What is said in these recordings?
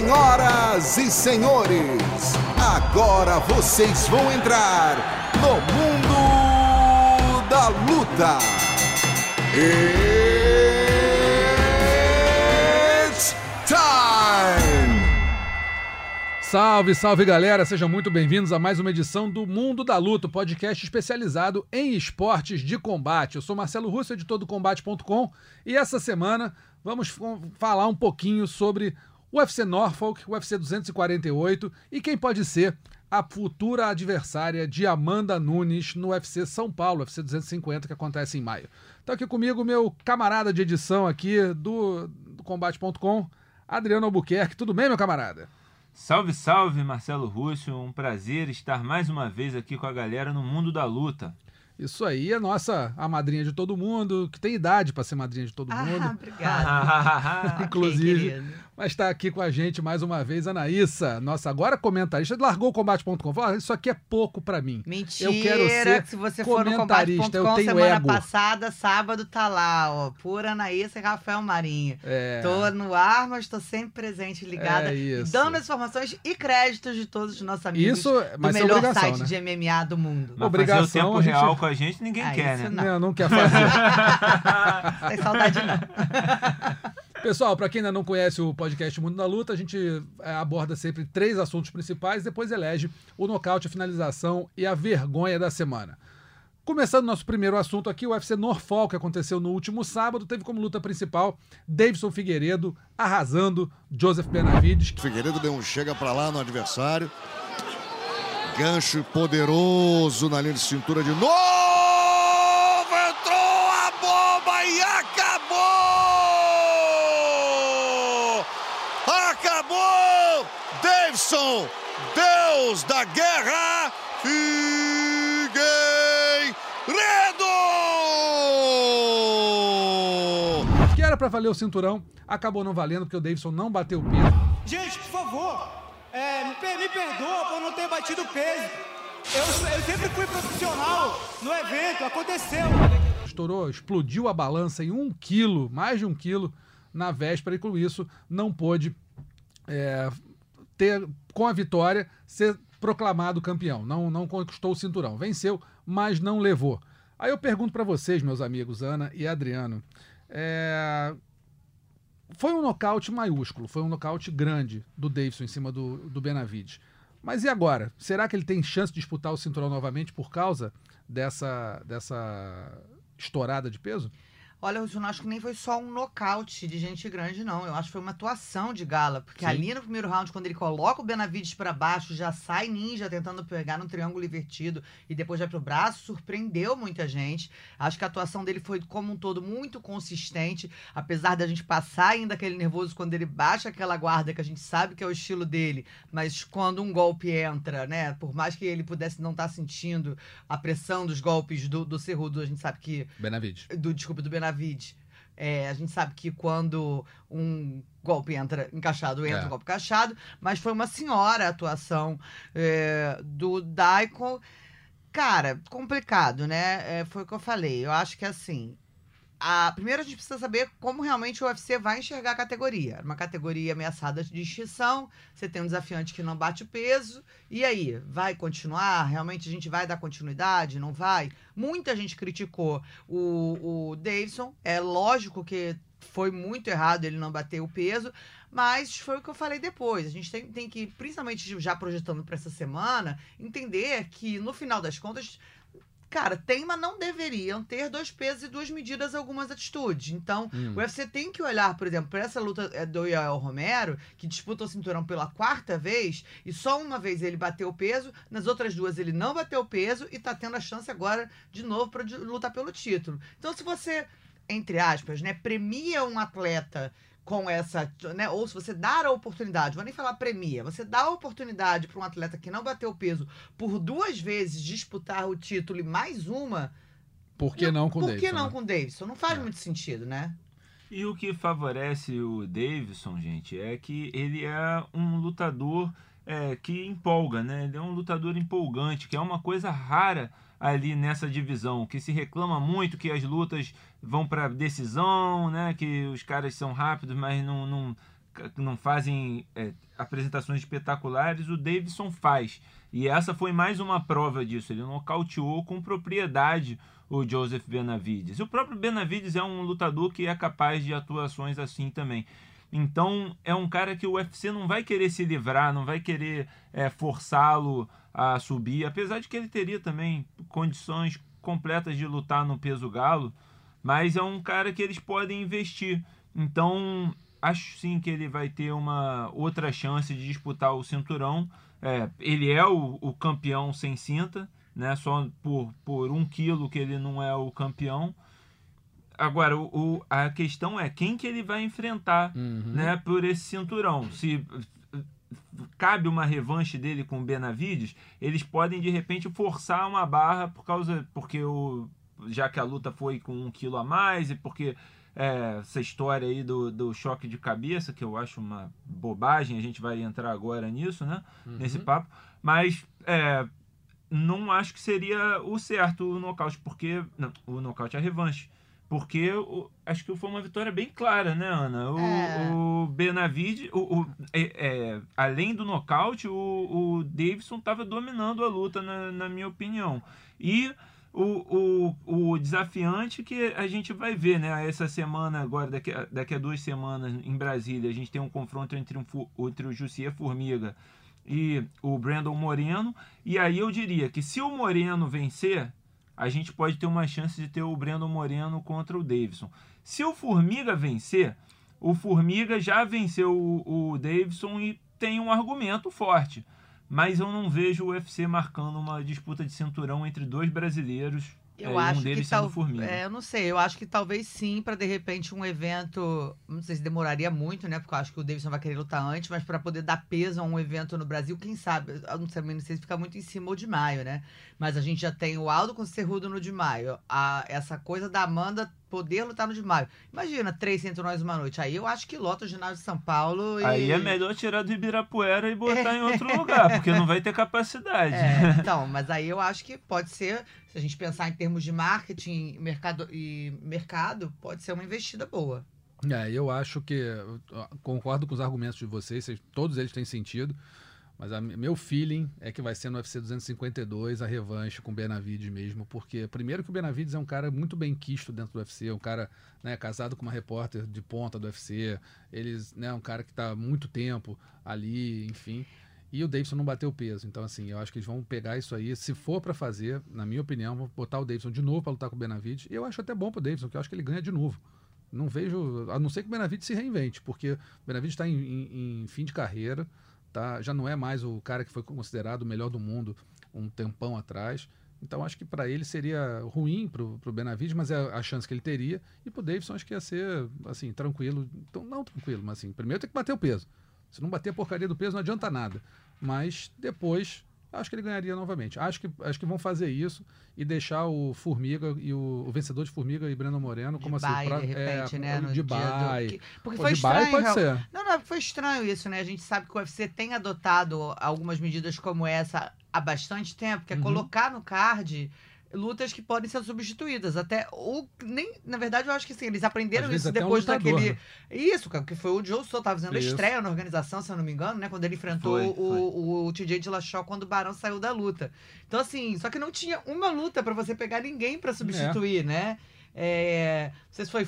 Senhoras e senhores, agora vocês vão entrar no mundo da luta. It's time! Salve, salve galera, sejam muito bem-vindos a mais uma edição do Mundo da Luta, podcast especializado em esportes de combate. Eu sou Marcelo Russo, editor do Combate.com, e essa semana vamos falar um pouquinho sobre UFC Norfolk, o UFC 248 e quem pode ser a futura adversária de Amanda Nunes no UFC São Paulo, UFC 250, que acontece em maio. Está aqui comigo meu camarada de edição aqui do, do Combate.com, Adriano Albuquerque. Tudo bem, meu camarada? Salve, salve, Marcelo Russo. Um prazer estar mais uma vez aqui com a galera no mundo da luta. Isso aí é nossa a madrinha de todo mundo, que tem idade para ser madrinha de todo Ah, mundo. obrigada. Inclusive, Ok, querido. Mas está aqui com a gente mais uma vez a Anaíssa, nossa agora comentarista, largou o combate.com. Ah, isso aqui é pouco para mim. Mentira, Eu quero ser que se você for no comentarista, eu combate.com tenho semana ego. passada, sábado tá lá, ó, pura Anaísa e Rafael Marinho. É. Tô no ar, mas tô sempre presente, ligada, É isso. dando as informações e créditos de todos os nossos amigos Isso, do mas é melhor obrigação, site né? de MMA do mundo. Mas Obrigação, fazer o tempo gente- real com a gente ninguém Ah, quer, isso né? não. Não, não quer fazer. Tem saudade não. Pessoal, para quem ainda não conhece o podcast Mundo da Luta, a gente é, aborda sempre três assuntos principais, depois elege o nocaute, a finalização e a vergonha da semana. Começando nosso primeiro assunto aqui, o UFC Norfolk, que aconteceu no último sábado, teve como luta principal Davidson Figueiredo arrasando Joseph Benavides. Figueiredo deu um chega pra lá no adversário. Gancho poderoso na linha de cintura de novo. Acabou! Davidson, Deus da guerra, Figueiredo! que era para valer o cinturão, acabou não valendo porque o Davidson não bateu o peso. Gente, por favor, é, me, per- me perdoa por não ter batido o peso. Eu, eu sempre fui profissional no evento, aconteceu. Estourou, explodiu a balança em um quilo, mais de um quilo, na véspera, e com isso não pôde é, ter, com a vitória, ser proclamado campeão. Não, não conquistou o cinturão. Venceu, mas não levou. Aí eu pergunto para vocês, meus amigos, Ana e Adriano, é, foi um nocaute maiúsculo, foi um nocaute grande do Davidson em cima do, do Benavides. Mas e agora? Será que ele tem chance de disputar o cinturão novamente por causa dessa, dessa estourada de peso? Olha, eu não acho que nem foi só um nocaute de gente grande, não. Eu acho que foi uma atuação de gala. Porque Sim. ali no primeiro round, quando ele coloca o Benavides pra baixo, já sai ninja tentando pegar no triângulo invertido e depois vai pro braço, surpreendeu muita gente. Acho que a atuação dele foi, como um todo, muito consistente. Apesar da gente passar ainda aquele nervoso quando ele baixa aquela guarda, que a gente sabe que é o estilo dele. Mas quando um golpe entra, né? Por mais que ele pudesse não estar sentindo a pressão dos golpes do, do Cerrudo, a gente sabe que Benavides. do desculpa do Benavides. É, a gente sabe que quando um golpe entra encaixado, entra É. um golpe encaixado, mas foi uma senhora a atuação é, do Daikon. Cara, complicado, né? É, foi o que eu falei. Eu acho que assim. A, primeiro a gente precisa saber como realmente o UFC vai enxergar a categoria. Uma categoria ameaçada de extinção, você tem um desafiante que não bate o peso, e aí? Vai continuar? Realmente a gente vai dar continuidade? Não vai? Muita gente criticou o, o Davidson. É lógico que foi muito errado ele não bater o peso, mas foi o que eu falei depois. A gente tem, tem que, principalmente já projetando para essa semana, entender que no final das contas. Cara, tem, mas não deveriam ter dois pesos e duas medidas algumas atitudes. Então, Hum. o UFC tem que olhar, por exemplo, para essa luta é, do Yoel Romero, que disputa o cinturão pela quarta vez, e só uma vez ele bateu o peso, nas outras duas ele não bateu o peso e tá tendo a chance agora de novo para lutar pelo título. Então, se você, entre aspas, né, premia um atleta com essa, né, ou se você dar a oportunidade, vou nem falar premia, você dá a oportunidade para um atleta que não bateu o peso por duas vezes disputar o título e mais uma, Por que não, com o por Davidson? que não né? com o Davidson? Não faz É. muito sentido, né? E o que favorece o Davidson, gente, é que ele é um lutador é, que empolga, né? Ele é um lutador empolgante, que é uma coisa rara ali nessa divisão, que se reclama muito que as lutas vão para decisão, né? Que os caras são rápidos, mas não, não não fazem é, apresentações espetaculares, o Davidson faz. E essa foi mais uma prova disso. Ele nocauteou com propriedade o Joseph Benavides. E o próprio Benavides é um lutador que é capaz de atuações assim também. Então é um cara que o UFC não vai querer se livrar, não vai querer é, forçá-lo a subir, apesar de que ele teria também condições completas de lutar no peso galo, mas é um cara que eles podem investir. Então acho sim que ele vai ter uma outra chance de disputar o cinturão. É, ele é o, o campeão sem cinta, né? Só por, por um quilo que ele não é o campeão. Agora, o, o, a questão é quem que ele vai enfrentar Uhum. né, por esse cinturão. Se cabe uma revanche dele com o Benavides, eles podem de repente forçar uma barra por causa. Porque o. Já que a luta foi com um quilo a mais e porque é, essa história aí do, do choque de cabeça, que eu acho uma bobagem, a gente vai entrar agora nisso, né? Nesse papo. Mas é, não acho que seria o certo o nocaute, porque. Não, o nocaute é a revanche. Porque o- acho que foi uma vitória bem clara, né, Ana? O, É. o Benavides, o, o- é- é, além do nocaute, o, o Davidson estava dominando a luta, na, na minha opinião. E o, o, o desafiante que a gente vai ver, né? Essa semana, agora, daqui a, daqui a duas semanas, em Brasília, a gente tem um confronto entre, um, entre o Jussier Formiga e o Brandon Moreno. E aí eu diria que se o Moreno vencer, a gente pode ter uma chance de ter o Brandon Moreno contra o Davidson. Se o Formiga vencer, o Formiga já venceu o, o Davidson e tem um argumento forte. Mas eu não vejo o UFC marcando uma disputa de cinturão entre dois brasileiros. Eu é, acho um deles que tal, Formiga. é, eu não sei, eu acho que talvez sim, para de repente um evento, não sei se demoraria muito, né? Porque eu acho que o Davidson vai querer lutar antes, mas para poder dar peso a um evento no Brasil, quem sabe? Eu não sei, não sei se fica muito em cima ou de maio, né? Mas a gente já tem o Aldo com o Cerrudo no de maio, a, essa coisa da Amanda poder lutar no de maio. Imagina, três cinturões uma noite. Aí eu acho que lota o ginásio de São Paulo e. Aí é melhor tirar do Ibirapuera e botar em outro lugar, porque não vai ter capacidade. É, então, mas aí eu acho que pode ser, se a gente pensar em termos de marketing mercado, e mercado, pode ser uma investida boa. É, eu acho que eu concordo com os argumentos de vocês- todos eles têm sentido, mas a, meu feeling é que vai ser no UFC 252 a revanche com o Benavides mesmo, porque primeiro que o Benavides é um cara muito bem quisto dentro do UFC, é um cara né, casado com uma repórter de ponta do UFC, eles, né, um cara que está há muito tempo ali, enfim. E o Davidson não bateu peso. Então, assim, eu acho que eles vão pegar isso aí. Se for para fazer, na minha opinião, vão botar o Davidson de novo para lutar com o Benavides. E eu acho até bom pro Davidson, porque eu acho que ele ganha de novo. Não vejo, a não ser que o Benavides se reinvente, porque o Benavides está em, em- em fim de carreira, tá? já não é mais o cara que foi considerado o melhor do mundo um tempão atrás. Então acho que para ele seria ruim pro, pro Benavides, mas é a chance que ele teria. E pro Davidson acho que ia ser assim, tranquilo. Então, não tranquilo, mas assim, primeiro tem que bater o peso. Se não bater a porcaria do peso, não adianta nada. Mas depois, acho que ele ganharia novamente. Acho que, acho que vão fazer isso e deixar o Formiga e o, o vencedor de Formiga e Breno Moreno como de assim. Pra- de repente, é, né? No de dia do- Porque Pô, foi estranho. pode ser. Não, não, foi estranho isso, né? A gente sabe que o UFC tem adotado algumas medidas como essa há bastante tempo, que é Uhum. colocar no card lutas que podem ser substituídas. Até o nem, na verdade, eu acho que sim, eles aprenderam isso um depois lutador, daquele né? isso, cara, que foi o Joe Soto tava fazendo Isso. estreia na organização, se eu não me engano, né, quando ele enfrentou Foi, o, foi. o, o TJ Dillashaw quando o Barão saiu da luta. Então assim, só que não tinha uma luta pra você pegar ninguém pra substituir, né? É, não sei se foi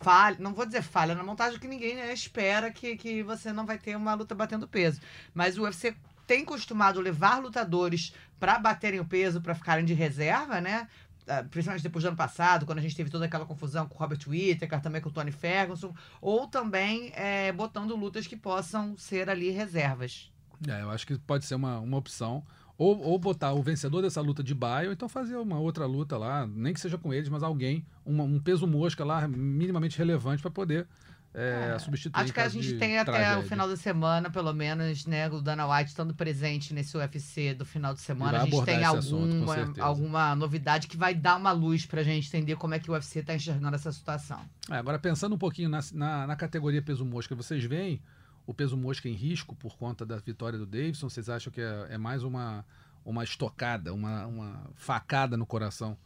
falha, não vou dizer falha na montagem, que ninguém né, espera que, que você não vai ter uma luta batendo peso. Mas o UFC tem costumado levar lutadores pra baterem o peso, pra ficarem de reserva, né? Ah, Principalmente depois do ano passado, quando a gente teve toda aquela confusão com o Robert Whittaker, também com o Tony Ferguson, ou também é, botando lutas que possam ser ali reservas. É, eu acho que pode ser uma, uma opção. Ou, ou botar o vencedor dessa luta de baia, ou então fazer uma outra luta lá, nem que seja com eles, mas alguém, uma- um peso mosca lá minimamente relevante para poder é, substituir. Acho que a gente tem até tragédia. o final da semana, pelo menos, né, o Dana White estando presente nesse UFC do final de semana. A gente tem esse assunto, alguma, alguma novidade que vai dar uma luz pra gente entender como é que o UFC tá enxergando essa situação. É, agora, pensando um pouquinho na, na, na categoria peso mosca, vocês veem o peso mosca em risco por conta da vitória do Davidson? Vocês acham que é, é mais uma, uma estocada, uma, uma facada no coração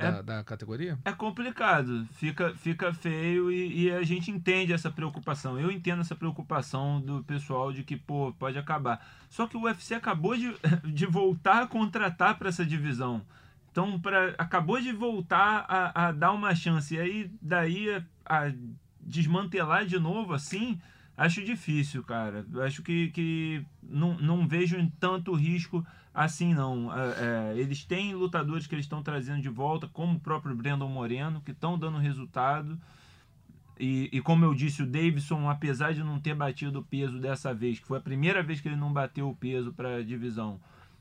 da, da categoria? É complicado, fica, fica feio e, e a gente entende essa preocupação. Eu entendo essa preocupação do pessoal de que, pô, pode acabar. Só que o UFC acabou de, de voltar a contratar para essa divisão. Então, pra, acabou de voltar a, a dar uma chance. E aí, daí, a, a desmantelar de novo assim, acho difícil, cara. Acho que, que não, não vejo tanto risco assim, não. É, é, eles têm lutadores que eles estão trazendo de volta, como o próprio Brandon Moreno, que estão dando resultado. E, e, como eu disse, o Davidson, apesar de não ter batido o peso dessa vez, que foi a primeira vez que ele não bateu o peso para a divisão,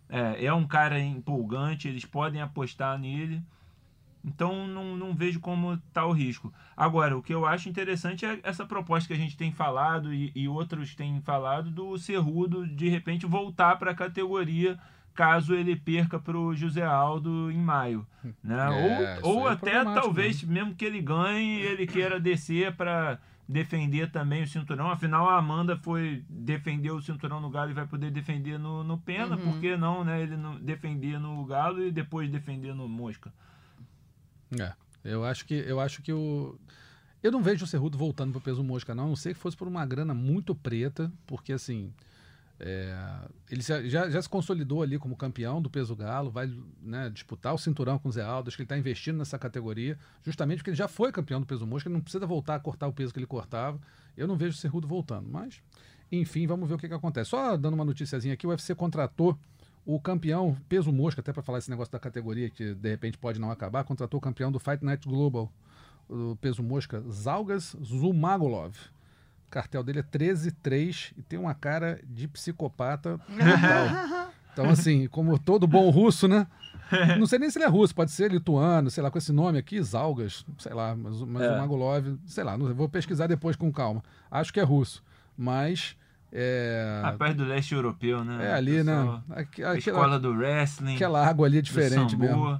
é, é um cara empolgante, eles podem apostar nele. Então não, não vejo como está o risco. Agora, o que eu acho interessante é essa proposta que a gente tem falado e, e outros têm falado do Cerrudo de repente voltar para a categoria caso ele perca para o José Aldo em maio. Né? É, ou ou é até problemático, talvez, mesmo que ele ganhe, ele queira descer para defender também o cinturão. Afinal, a Amanda foi defender o cinturão no Galo e vai poder defender no, no Pena. Uhum. Por que não, né? Ele não defender no Galo e depois defender no Mosca. É, eu acho que eu acho que o eu não vejo o Cerrudo voltando pro peso mosca não, a não sei que fosse por uma grana muito preta, porque assim, é, ele já, já, já se consolidou ali como campeão do peso galo, vai né, disputar o cinturão com o Zé Aldo, acho que ele está investindo nessa categoria, justamente porque ele já foi campeão do peso mosca, ele não precisa voltar a cortar o peso que ele cortava. Eu não vejo o Cerrudo voltando, mas enfim, vamos ver o que, que acontece. Só dando uma noticiazinha aqui, o UFC contratou o campeão peso mosca, até para falar esse negócio da categoria que de repente pode não acabar, contratou o campeão do Fight Night Global, o peso mosca, Zalgas Zumagolov. O cartel dele é 13-3 e tem uma cara de psicopata total. Então, assim, como todo bom russo, né? Não sei nem se ele é russo, pode ser lituano, sei lá, com esse nome aqui, Zalgas, sei lá, mas, mas É. o Magolov, sei lá, não, vou pesquisar depois com calma. Acho que é russo, mas é, Rapaz do leste europeu, né? é ali, né? Aqui- a Aquela, escola do wrestling. aquela água ali é diferente mesmo.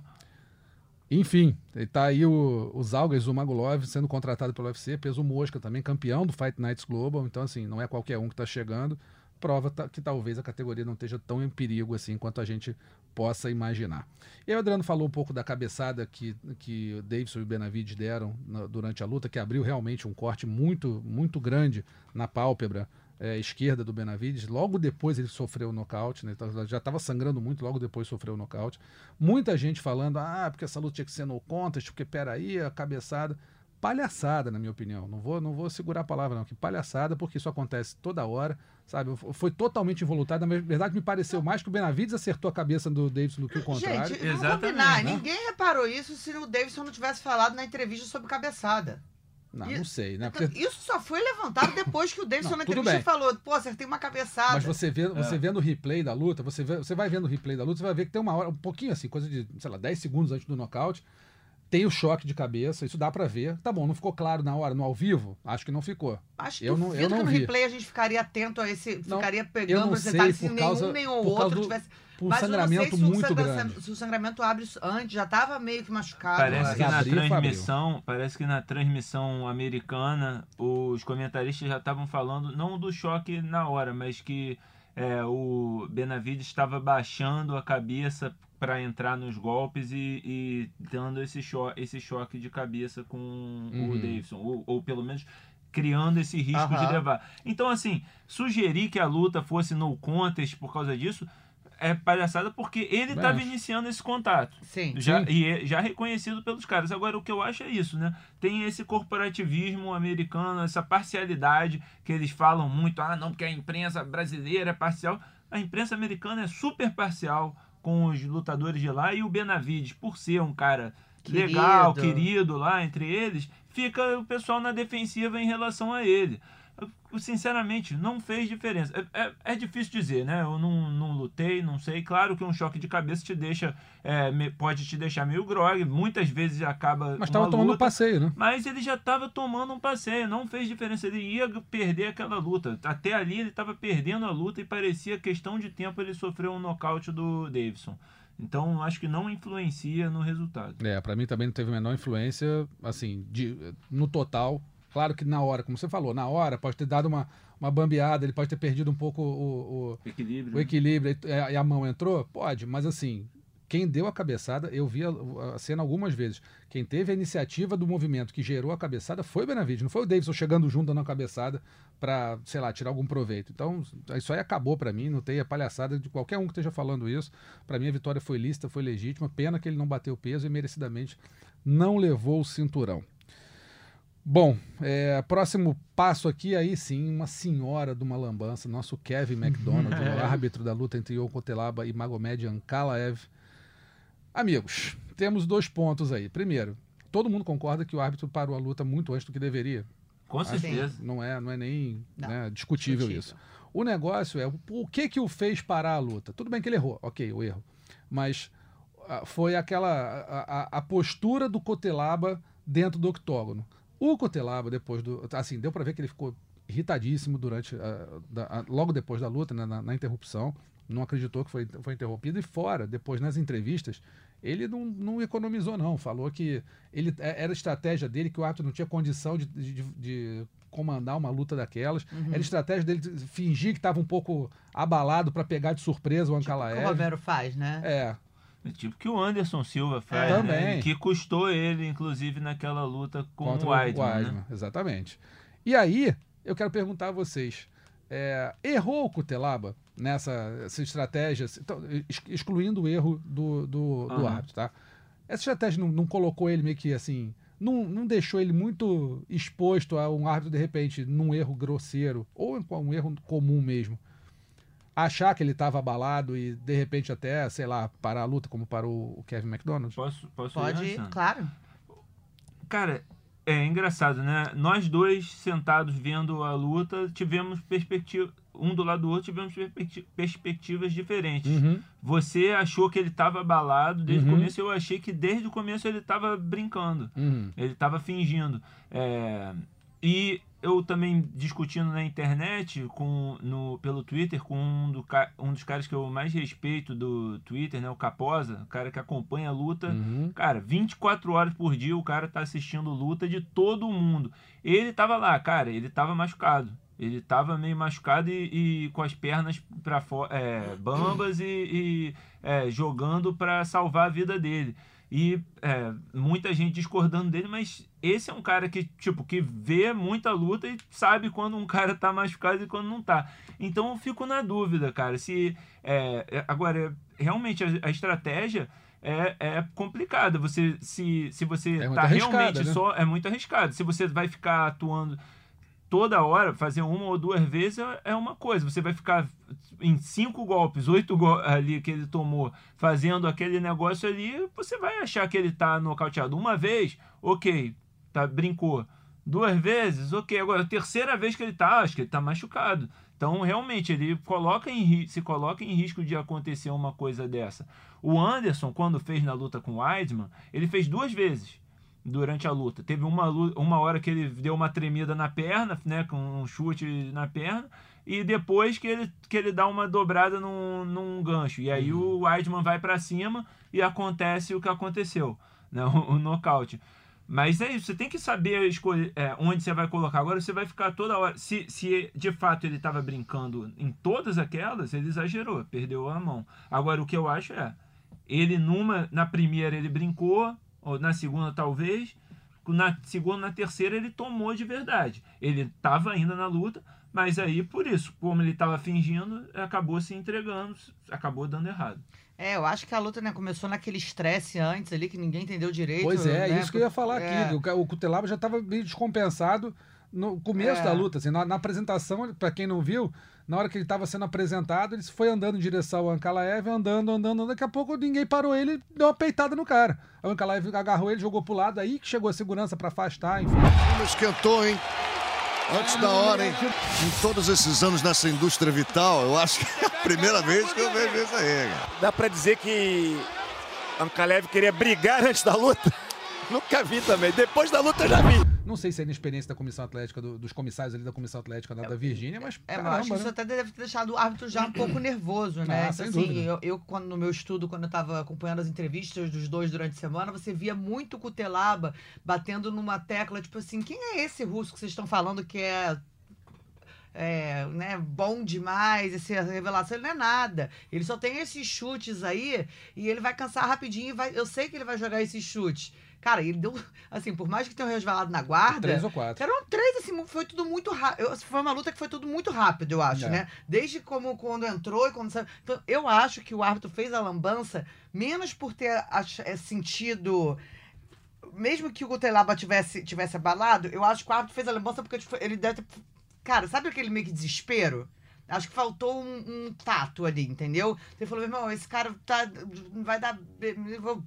Enfim, ele tá aí o, o Zalgas, o Magolov, sendo contratado pelo UFC, peso mosca também, campeão do Fight Nights Global, então assim, não é qualquer um que tá chegando, prova ta- que talvez a categoria não esteja tão em perigo assim quanto a gente possa imaginar. E aí o Adriano falou um pouco da cabeçada que, que o Davidson e o Benavides deram na- durante a luta, que abriu realmente um corte muito, muito grande na pálpebra é, esquerda do Benavides. Logo depois ele sofreu o nocaute, né? Já estava sangrando muito, logo depois sofreu o nocaute. Muita gente falando, ah, porque essa luta tinha que ser no contest, porque peraí, a cabeçada. Palhaçada, na minha opinião. Não vou, não vou segurar a palavra, não. Que palhaçada, porque isso acontece toda hora, sabe? Foi totalmente involuntário. Na verdade, me pareceu mais que o Benavides acertou a cabeça do Davidson do que o contrário. Gente, Exatamente, combinar. né? Ninguém reparou isso se o Davidson não tivesse falado na entrevista sobre cabeçada. Não, e- não sei, né? Então, Porque, Isso só foi levantado depois que o Davidson Não, na entrevista falou, pô, acertei uma cabeçada. mas você, vê, É. você vendo o replay da luta, você, vê, você vai vendo o replay da luta, você vai ver que tem uma hora, um pouquinho assim, coisa de, sei lá, 10 segundos antes do nocaute. Tem o choque de cabeça, isso dá pra ver. Tá bom, não ficou claro na hora, no ao vivo? Acho que não ficou. Acho eu não- eu não que no vi. replay a gente ficaria atento a esse. Não, ficaria pegando os detalhes se nenhum nem o outro do- tivesse. Por Mas eu não sei sangramento se o, muito sangra- grande. se o sangramento abre antes, já tava meio que machucado. Parece mas- que na transmissão, parece que na transmissão americana, os comentaristas já estavam falando não do choque na hora, mas que é, o Benavides estava baixando a cabeça para entrar nos golpes e, e dando esse, cho esse choque de cabeça com Uhum. o Davidson, ou, ou pelo menos criando esse risco de Aham. levar. Então, assim, sugerir que a luta fosse no contest por causa disso é palhaçada porque ele estava iniciando esse contato. Sim. Já, Sim. e é já reconhecido pelos caras. Agora, o que eu acho é isso, né? Tem esse corporativismo americano, essa parcialidade que eles falam muito. Ah, não, porque a imprensa brasileira é parcial. A imprensa americana é super parcial com os lutadores de lá. E o Benavides, por ser um cara Querido. legal, querido lá entre eles, fica o pessoal na defensiva em relação a ele. Sinceramente, não fez diferença. É, é- é difícil dizer, né? Eu não, não lutei, não sei. Claro que um choque de cabeça te deixa. é, pode te deixar meio grog. Muitas vezes acaba. Mas uma tava tomando um passeio, né? Mas ele já estava tomando um passeio, não fez diferença. Ele ia perder aquela luta. Até ali ele estava perdendo a luta e parecia questão de tempo ele sofreu um nocaute do Davidson. Então acho que não influencia no resultado. É, pra mim também não teve a menor influência, assim, de, no total. Claro que na hora, como você falou, na hora pode ter dado uma, uma bambeada, ele pode ter perdido um pouco o, o, Equilíbrio. o equilíbrio e a, e a mão entrou? Pode, mas assim, Quem deu a cabeçada, eu vi a, a cena algumas vezes. Quem teve a iniciativa do movimento que gerou a cabeçada foi o Benavides, não foi o Davidson chegando junto dando a cabeçada para, sei lá, tirar algum proveito. Então, isso aí acabou para mim, não tem a palhaçada de qualquer um que esteja falando isso. Para mim, a vitória foi lícita, foi legítima. Pena que ele não bateu peso e merecidamente não levou o cinturão. Bom, é, próximo passo aqui, aí sim, uma senhora de uma lambança, nosso Kevin McDonald, o árbitro da luta entre Yon Kotelaba e Magomed Ankalaev. Amigos, temos dois pontos aí. Primeiro, todo mundo concorda que o árbitro parou a luta muito antes do que deveria. Com certeza. Não é, não é nem Não, né, discutível, discutível. isso. O negócio é o, o que que o fez parar a luta. Tudo bem que ele errou, ok, o erro. Mas ah, foi aquela a, a- a postura do Cotelaba dentro do octógono. O Cotelaba depois do, assim, deu pra ver que ele ficou irritadíssimo durante a- da- a- logo depois da luta, né, na, na interrupção. Não acreditou que foi, foi interrompido e fora, depois nas entrevistas, ele não, não economizou não. Falou que ele é- era estratégia dele que o árbitro não tinha condição de, de- de comandar uma luta daquelas. Era estratégia dele de fingir que estava um pouco abalado para pegar de surpresa o Tipo, o que Ankalaev. o Romero faz, né? É, É Tipo que o Anderson Silva faz, É. né? Que custou ele, inclusive, naquela luta com contra o Weidman, né? Weidman, Exatamente. E aí, eu quero perguntar a vocês: é, errou o Cutelaba nessa essa estratégia, então, ex- excluindo o erro do, do, do Aham. árbitro, tá? Essa estratégia não, não colocou ele meio que assim. Não, não deixou ele muito exposto a um árbitro, de repente, num erro grosseiro, ou um erro comum mesmo. Achar que ele estava abalado e, de repente, até, sei lá, parar a luta, como parou o Kevin McDonald. Posso, posso Pode, ir, claro. Cara, é engraçado, né? Nós dois sentados vendo a luta, tivemos perspectiva. Um do lado do outro, tivemos perspecti- perspectivas diferentes. Uhum. Você achou que ele estava abalado desde Uhum. o começo, eu achei que desde o começo ele estava brincando. Uhum. Ele estava fingindo. É, E eu também discutindo na internet, com, no, pelo Twitter, com um, do, um dos caras que eu mais respeito do Twitter, né? O Caposa, o cara que acompanha a luta. Uhum. Cara, 24 horas por dia o cara tá assistindo luta de todo mundo. Ele tava lá, cara, ele tava machucado. Ele tava meio machucado e, e com as pernas para é, bambas e, e, é, jogando para salvar a vida dele. E é, muita gente discordando dele, mas esse é um cara que, tipo, que vê muita luta e sabe quando um cara tá machucado e quando não tá. Então eu fico na dúvida, cara, se. é, é, agora, realmente a, a estratégia é, é complicada. Você, se, se você É tá realmente né? só. É muito arriscado. Se você vai ficar atuando toda hora, fazer uma ou duas vezes é- é uma coisa. Você vai ficar em cinco golpes, oito go ali que ele tomou, fazendo aquele negócio ali, você vai achar que ele tá nocauteado. Uma vez, ok, tá, brincou. Duas vezes, ok. Agora, a terceira vez que ele tá, acho que ele tá machucado. Então, realmente, ele coloca em, se coloca em risco de acontecer uma coisa dessa. O Anderson, quando fez na luta com o Weidman, ele fez duas vezes durante a luta. Teve uma, uma hora que ele deu uma tremida na perna, né, com um chute na perna, e depois que ele, que ele dá uma dobrada num, num gancho. E aí o Weidman vai para cima e acontece o que aconteceu, né, o, o nocaute. Mas é isso, você tem que saber escolher é, onde você vai colocar. Agora você vai ficar toda hora. Se, se de fato ele estava brincando em todas aquelas, ele exagerou, perdeu a mão. Agora o que eu acho é, ele numa, na primeira ele brincou, ou na segunda talvez, na segunda, na terceira ele tomou de verdade. Ele estava ainda na luta, mas aí por isso, como ele estava fingindo, acabou se entregando, acabou dando errado. É, eu acho que a luta né, começou naquele estresse antes ali, que ninguém entendeu direito. Pois é, né? isso que eu ia falar É. aqui. O, Cutelaba já estava meio descompensado no começo É. da luta. Assim, na, na apresentação, para quem não viu, na hora que ele estava sendo apresentado, ele foi andando em direção ao Ankalaev, andando, andando, andando. Daqui a pouco ninguém parou ele e deu uma peitada no cara. O Ankalaev agarrou ele, jogou pro lado, aí que chegou a segurança para afastar, enfim. Esquentou, hein? Antes da hora, hein? Em todos esses anos nessa indústria vital, eu acho que é a primeira vez que eu vejo isso aí, cara. Dá pra dizer que Ankalev queria brigar antes da luta? Nunca vi também. Depois da luta eu já vi. Não sei se é inexperiência da comissão atlética, do- dos comissários ali da comissão atlética da, da Virgínia, mas. É, mas eu caramba, acho que isso né? até deve ter deixado o árbitro já um pouco nervoso, né? Ah, Então, assim, eu, eu, quando, no meu estudo, quando eu tava acompanhando as entrevistas dos dois durante a semana, você via muito Cutelaba batendo numa tecla, tipo assim, quem é esse russo que vocês estão falando que é é, né, bom demais, essa revelação, ele não é nada. Ele só tem esses chutes aí e ele vai cansar rapidinho. Vai, eu sei que ele vai jogar esses chutes. Cara, ele deu. Assim, por mais que tenha resvalado na guarda. Três ou quatro. Eram três, assim, foi tudo muito rápido. Foi uma luta que foi tudo muito rápido, eu acho, É. né? Desde como quando entrou e quando saiu. Então, eu acho que o árbitro fez a lambança menos por ter ach- é, sentido. Mesmo que o Gutelaba tivesse, tivesse abalado, eu acho que o árbitro fez a lambança porque tipo, ele deve ter. Cara, sabe aquele meio que desespero? Acho que faltou um, um tato ali, entendeu? Ele falou, meu irmão, esse cara tá. Vai dar. vou-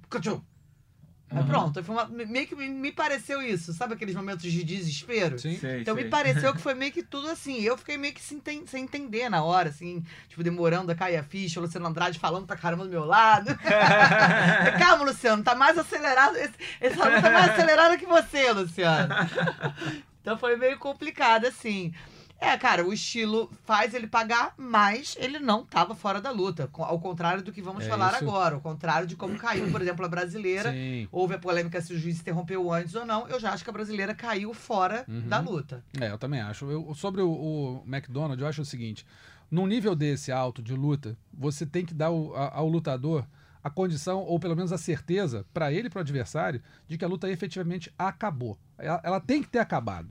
Uhum. pronto, foi uma- meio que me, me pareceu isso, sabe aqueles momentos de desespero? Sim. Sei, Então sei. me pareceu que foi meio que tudo assim. Eu fiquei meio que sem, sem entender na hora, assim, tipo, demorando a cair a ficha, o Luciano Andrade falando pra caramba do meu lado. Calma, Luciano, tá mais acelerado. Esse, essa luta tá mais acelerada que você, Luciano. Então foi meio complicado, assim. É, cara, o estilo faz ele pagar, mas ele não tava fora da luta. Ao contrário do que vamos É falar isso. agora. Ao contrário de como caiu, por exemplo, a brasileira. Sim. Houve a polêmica se o juiz interrompeu antes ou não. Eu já acho que a brasileira caiu fora Uhum. da luta. É, eu também acho. Eu- sobre o, o McDonald's, eu acho o seguinte: num nível desse alto de luta, você tem que dar o- a- ao lutador a condição, ou pelo menos a certeza, para ele e para o adversário, de que a luta efetivamente acabou. Ela, ela tem que ter acabado.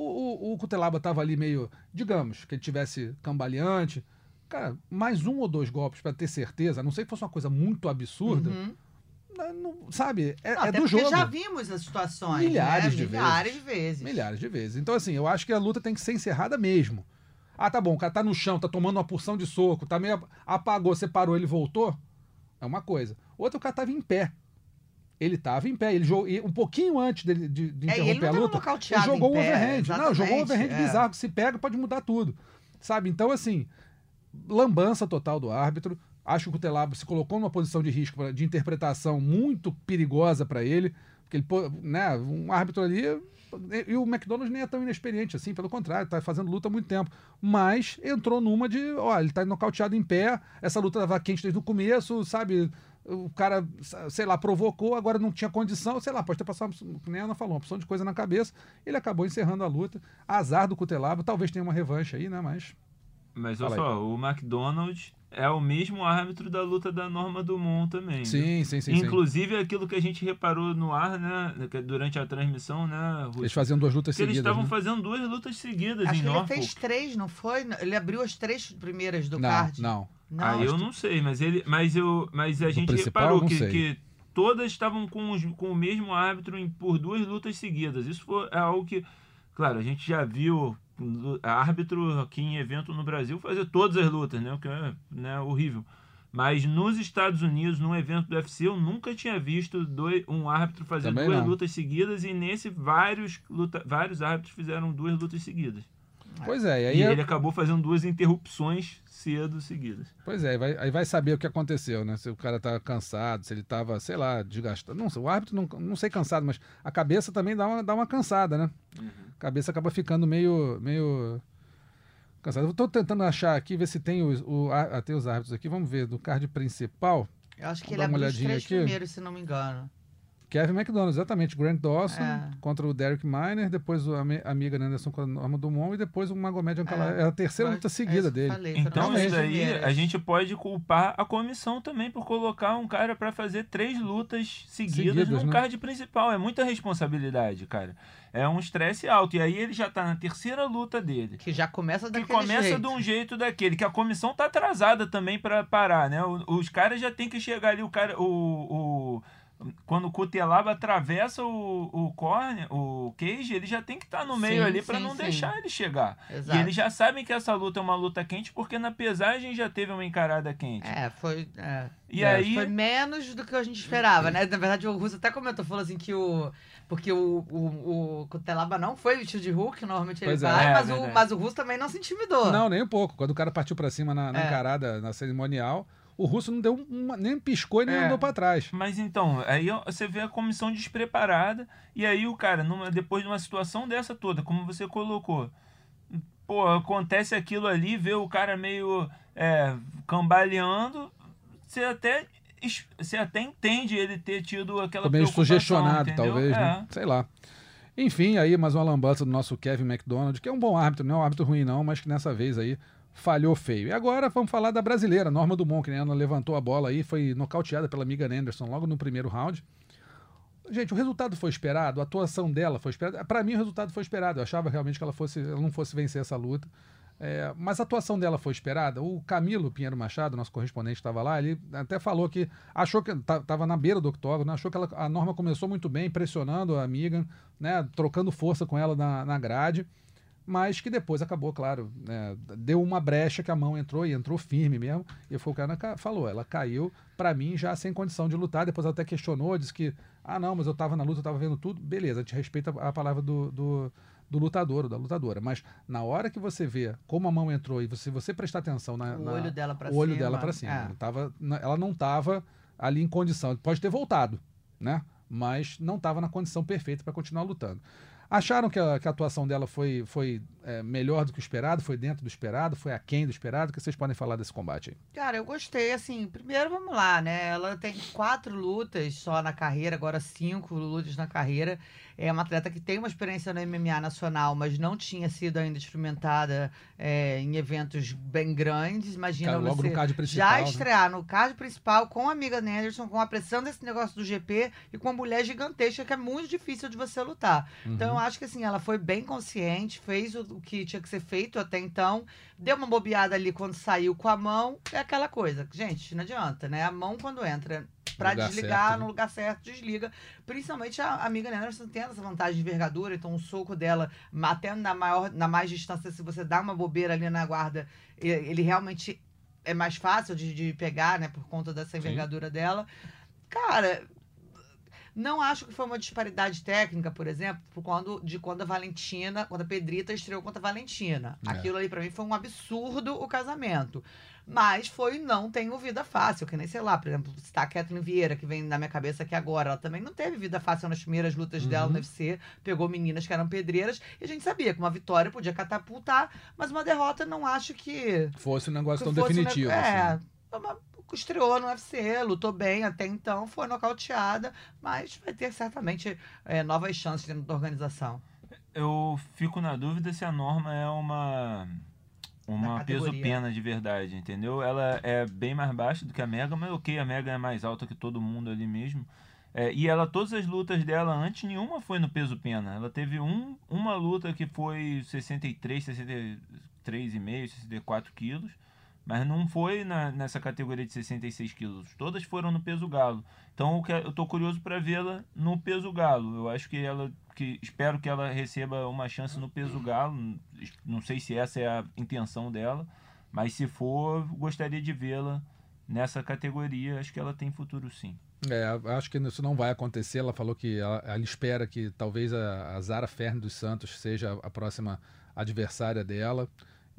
O, o, o Cutelaba estava ali meio, digamos, que ele tivesse cambaleante. Cara, mais um ou dois golpes para ter certeza, a não sei que fosse uma coisa muito absurda, Uhum. não- não- sabe? É, Não, é até do jogo. já vimos as situações. Milhares né? de Milhares de vezes. Milhares de vezes. Então, assim, eu acho que a luta tem que ser encerrada mesmo. Ah, tá bom, o cara tá no chão, tá tomando uma porção de soco, tá meio. ap- apagou, você parou, ele voltou. É uma coisa. Outra, o cara tava em pé. Ele tava em pé. Ele jogou, um pouquinho antes dele, de, de É, ele interromper a luta. Ele jogou em um overhand. Não, jogou um overhand é. bizarro. que Se pega, pode mudar tudo. Sabe? Então, assim, lambança total do árbitro. Acho que o Telabo se colocou numa posição de risco, de interpretação muito perigosa para ele. Porque ele, né, um árbitro ali. E o McDonald's nem é tão inexperiente assim, pelo contrário, tá fazendo luta há muito tempo. Mas entrou numa de, ó, ele tá nocauteado em pé, essa luta tava quente desde o começo, sabe? O cara, sei lá, provocou, agora não tinha condição, sei lá, pode ter passado, a Ana falou, uma opção de coisa na cabeça. Ele acabou encerrando a luta. Azar do Cutelabo, talvez tenha uma revanche aí, né? Mas. Mas olha aí. só, o McDonald's é o mesmo árbitro da luta da Norma Dumont também. Sim, sim, sim. sim. Inclusive aquilo que a gente reparou no ar, né? que Durante a transmissão, né, Ruth? Eles faziam duas lutas que eles seguidas. estavam né? fazendo duas lutas seguidas Acho em que ele Norfolk. fez três, não foi? Ele abriu as três primeiras do Não, card. não. Não, Aí eu não sei, mas ele, mas eu, mas a gente reparou que, que todas estavam com, os- com o mesmo árbitro em- por duas lutas seguidas. Isso foi é algo que, claro, a gente já viu árbitro aqui em evento no Brasil fazer todas as lutas, né? O que é né, horrível. Mas nos Estados Unidos, num evento do UFC, eu nunca tinha visto dois, um árbitro fazer Também duas não. lutas seguidas e nesse vários, luta, vários árbitros fizeram duas lutas seguidas. Pois é, e aí, E ele acabou fazendo duas interrupções cedo seguidas. pois é, aí vai, aí vai saber o que aconteceu, né? Se o cara tá cansado, se ele tava, sei lá, desgastado. Não sei, o árbitro não, não sei cansado, mas a cabeça também dá uma, dá uma cansada, né? A cabeça acaba ficando meio, meio cansada. Eu tô tentando achar aqui, ver se tem os, o, ah, tem os árbitros aqui. Vamos ver, do card principal. Eu acho que Vamos ele dar uma abriu os olhadinha três aqui. primeiros, se não me engano. Kevin McDonald, exatamente. Grant Dawson É. contra o Derek Miner, depois o Ami- Amiga Anderson contra a Norma Dumont e depois o Magomed Ankalaev. É, a terceira luta é seguida que eu dele. falei, Então, isso daí a gente pode culpar a comissão também por colocar um cara pra fazer três lutas seguidas, Seguidas, num né? card principal. É muita responsabilidade, cara. É um estresse alto. E aí ele já tá na terceira luta dele. Que já começa Que daquele começa jeito. de um jeito daquele, que a comissão tá atrasada também pra parar, né? O- Os caras já tem que chegar ali, o cara. O, o- quando o Cutelaba atravessa o, o corner, o cage, ele já tem que estar no meio Sim, ali pra sim, não sim. deixar ele chegar. Exato. E eles já sabem que essa luta é uma luta quente, porque na pesagem já teve uma encarada quente. É, foi. é. E É, aí. Foi menos do que a gente esperava, né? Na verdade, o Russo até comentou, falou assim que o. Porque o, o, o Cutelaba não foi vestido de Hulk, normalmente ele Pois é. vai, É, mas, o, mas o Russo também não se intimidou. Não, nem um pouco. Quando o cara partiu pra cima na, na É. encarada, na cerimonial, o russo não deu uma, nem piscou e nem É. andou pra trás. Mas então, aí você vê a comissão despreparada, e aí o cara, numa- depois de uma situação dessa toda, como você colocou, pô, acontece aquilo ali, vê o cara meio é, cambaleando, você até, você até entende ele ter tido aquela Ficou meio sugestionado, entendeu? talvez, É. né? Sei lá. Enfim, aí mais uma lambança do nosso Kevin McDonald, que é um bom árbitro, não é um árbitro ruim não, mas que nessa vez aí falhou feio. E agora vamos falar da brasileira, Norma Dumont, que né, ela levantou a bola aí, foi nocauteada pela Megan Anderson logo no primeiro round. Gente, o resultado foi esperado, a atuação dela foi esperada. Para mim, o resultado foi esperado. Eu achava realmente que ela, fosse, ela não fosse vencer essa luta. É, mas a atuação dela foi esperada. O Camilo Pinheiro Machado, nosso correspondente, estava lá. Ele até falou que achou que estava na beira do octógono, achou que ela, a Norma começou muito bem, pressionando a amiga, né, trocando força com ela na, na grade mas que depois acabou, claro, né, deu uma brecha que a mão entrou e entrou firme mesmo, e foi o que a Ana falou, ela caiu, para mim, já sem condição de lutar, depois ela até questionou, disse que, ah não, mas eu estava na luta, eu estava vendo tudo, beleza, a gente respeita a palavra do, do, do lutador ou da lutadora, mas na hora que você vê como a mão entrou e você, você prestar atenção na, O na- olho dela pra o olho cima. dela para cima, É. Ela tava, ela não estava ali em condição, pode ter voltado, né, mas não estava na condição perfeita para continuar lutando. Acharam que a, que a atuação dela foi, foi é, melhor do que o esperado? Foi dentro do esperado? Foi aquém do esperado? O que vocês podem falar desse combate aí? Cara, eu gostei, assim, primeiro vamos lá, né? Ela tem quatro lutas só na carreira, agora cinco lutas na carreira. É uma atleta que tem uma experiência no MMA nacional, mas não tinha sido ainda experimentada é, em eventos bem grandes. Imagina logo você no card principal. já né? estrear no card principal com a amiga Anderson, com a pressão desse negócio do GP e com uma mulher gigantesca que é muito difícil de você lutar. Então Uhum. eu acho que assim, ela foi bem consciente, fez o, o que tinha que ser feito até então, deu uma bobeada ali quando saiu com a mão, é aquela coisa. Gente, não adianta, né? A mão quando entra pra lugar desligar certo, né? no lugar certo, desliga. Principalmente a amiga Anderson tem essa vantagem de envergadura, então o soco dela, até na maior, na mais distância, se você dá uma bobeira ali na guarda, ele realmente é mais fácil de, de pegar, né, por conta dessa envergadura dela. Cara, não acho que foi uma disparidade técnica, por exemplo, por quando, de quando a Valentina, quando a Pedrita estreou contra a Valentina. É. Aquilo ali pra mim foi um absurdo o casamento. Mas foi não tenho vida fácil, que nem sei lá, por exemplo, citar a Kathleen Vieira, que vem na minha cabeça aqui agora, ela também não teve vida fácil nas primeiras lutas dela Uhum. no UFC, pegou meninas que eram pedreiras, e a gente sabia que uma vitória podia catapultar, mas uma derrota não acho que Fosse um negócio tão um definitivo. nego- É, assim. uma- estreou no UFC, lutou bem até então, foi nocauteada, mas vai ter certamente é, novas chances dentro da organização. Eu fico na dúvida se a norma é uma uma Da peso categoria. pena de verdade, entendeu? Ela é bem mais baixa do que a Mega, mas ok, a Mega é mais alta que todo mundo ali mesmo. É, e ela, todas as lutas dela antes, nenhuma foi no peso pena. Ela teve um, uma luta que foi 63, 63,5, 64 quilos, mas não foi na- nessa categoria de 66 quilos. Todas foram no peso galo. Então eu, que- eu tô curioso para vê-la no peso galo. Eu acho que ela, que espero que ela receba uma chance no peso galo. Não sei se essa é a intenção dela, mas se for, gostaria de vê-la nessa categoria. Acho que ela tem futuro sim. É, acho que isso não vai acontecer. Ela falou que ela, ela espera que talvez a, a Zara Fern dos Santos seja a próxima adversária dela.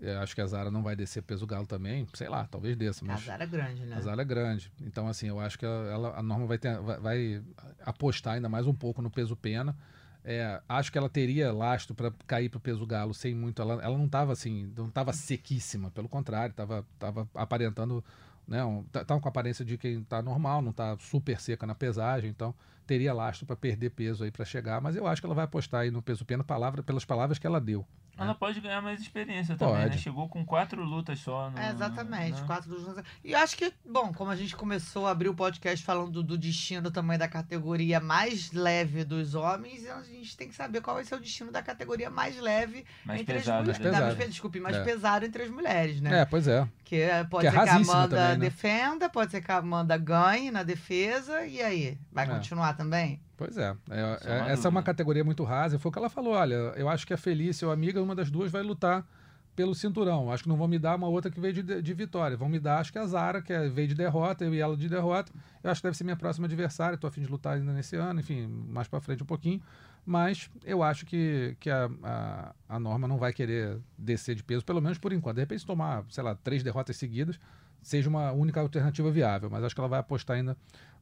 É, acho que a Zara não vai descer peso galo também. Sei lá, talvez desça, mas Azar é grande, né? a Zara é grande. Então, assim, eu acho que ela, a Norma vai, ter, vai, vai apostar ainda mais um pouco no peso pena. É, acho que ela teria lastro para cair para o peso galo sem muito. Ela, ela não estava assim, não estava sequíssima, pelo contrário, estava tava aparentando. Né, um, tá, tava com a aparência de quem está normal, não está super seca na pesagem, então teria lastro para perder peso aí para chegar, mas eu acho que ela vai apostar aí no peso pena palavra, pelas palavras que ela deu. Ela pode ganhar mais experiência também, né? Chegou com quatro lutas só. No, É, exatamente, né? quatro lutas. E eu acho que, bom, como a gente começou a abrir o podcast falando do destino também da categoria mais leve dos homens, a gente tem que saber qual vai ser o destino da categoria mais leve Mais entre pesada. as né? mulheres. pesada. Da- mais- Desculpe, mais É. pesado entre as mulheres, né? É, pois é. Que é- pode Que é ser que a Amanda também, né? defenda, pode ser que a Amanda ganhe na defesa, e aí? Vai É. continuar também? Pois é. É- é é- essa é uma categoria muito rasa. Foi o que ela falou. Olha, eu acho que a Felícia ou a amiga, uma das duas, vai lutar pelo cinturão. Acho que não vão me dar uma outra que veio de, de vitória. Vão me dar, acho que a Zara, que é- veio de derrota, eu e ela de derrota. Eu acho que deve ser minha próxima adversária. Estou a fim de lutar ainda nesse ano, enfim, mais para frente um pouquinho. Mas eu acho que, que a, a, a Norma não vai querer descer de peso, pelo menos por enquanto. De repente, se tomar, sei lá, três derrotas seguidas, seja uma única alternativa viável. Mas acho que ela vai apostar ainda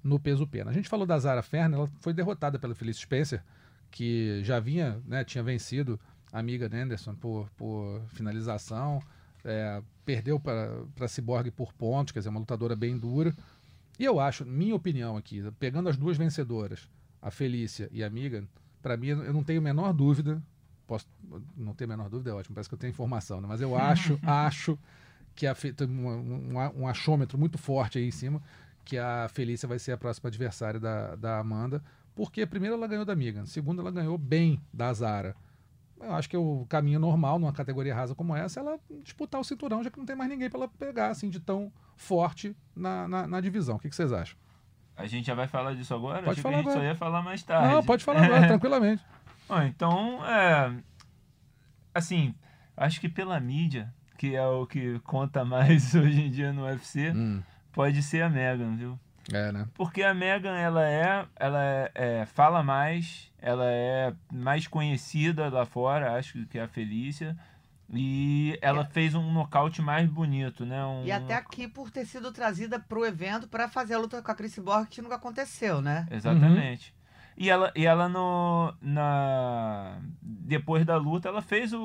no peso pena. A gente falou da Zara Ferner, ela foi derrotada pela Felice Spencer, que já vinha, né, tinha vencido a amiga Anderson por, por finalização, é, perdeu para Cyborg por pontos, quer dizer, uma lutadora bem dura. E eu acho, minha opinião aqui, pegando as duas vencedoras, a Felícia e a Megan, Pra mim, eu não tenho a menor dúvida. Posso, não tenho a menor dúvida, é ótimo, parece que eu tenho informação, né? Mas eu acho, acho que a, tem um, um, um achômetro muito forte aí em cima, que a Felícia vai ser a próxima adversária da, da Amanda, porque primeiro ela ganhou da Megan, segundo ela ganhou bem da Zara. Eu acho que é o caminho normal numa categoria rasa como essa é ela disputar o cinturão, já que não tem mais ninguém para ela pegar assim de tão forte na, na, na divisão. O que, que vocês acham? A gente já vai falar disso agora? Pode Achei falar que a gente agora. só ia falar mais tarde. Não, pode falar agora, tranquilamente. Bom, então, é, assim, acho que pela mídia, que é o que conta mais hoje em dia no UFC, Hum, pode ser a Megan, viu? é, né? Porque a Megan, ela é, ela é, é, fala mais, ela é mais conhecida lá fora, acho que é a Felícia, e ela fez um nocaute mais bonito, né? Um, E até aqui por ter sido trazida pro evento pra fazer a luta com a Chris Borg, que nunca aconteceu, né? Exatamente. E ela, e ela no, na, depois da luta, ela fez o,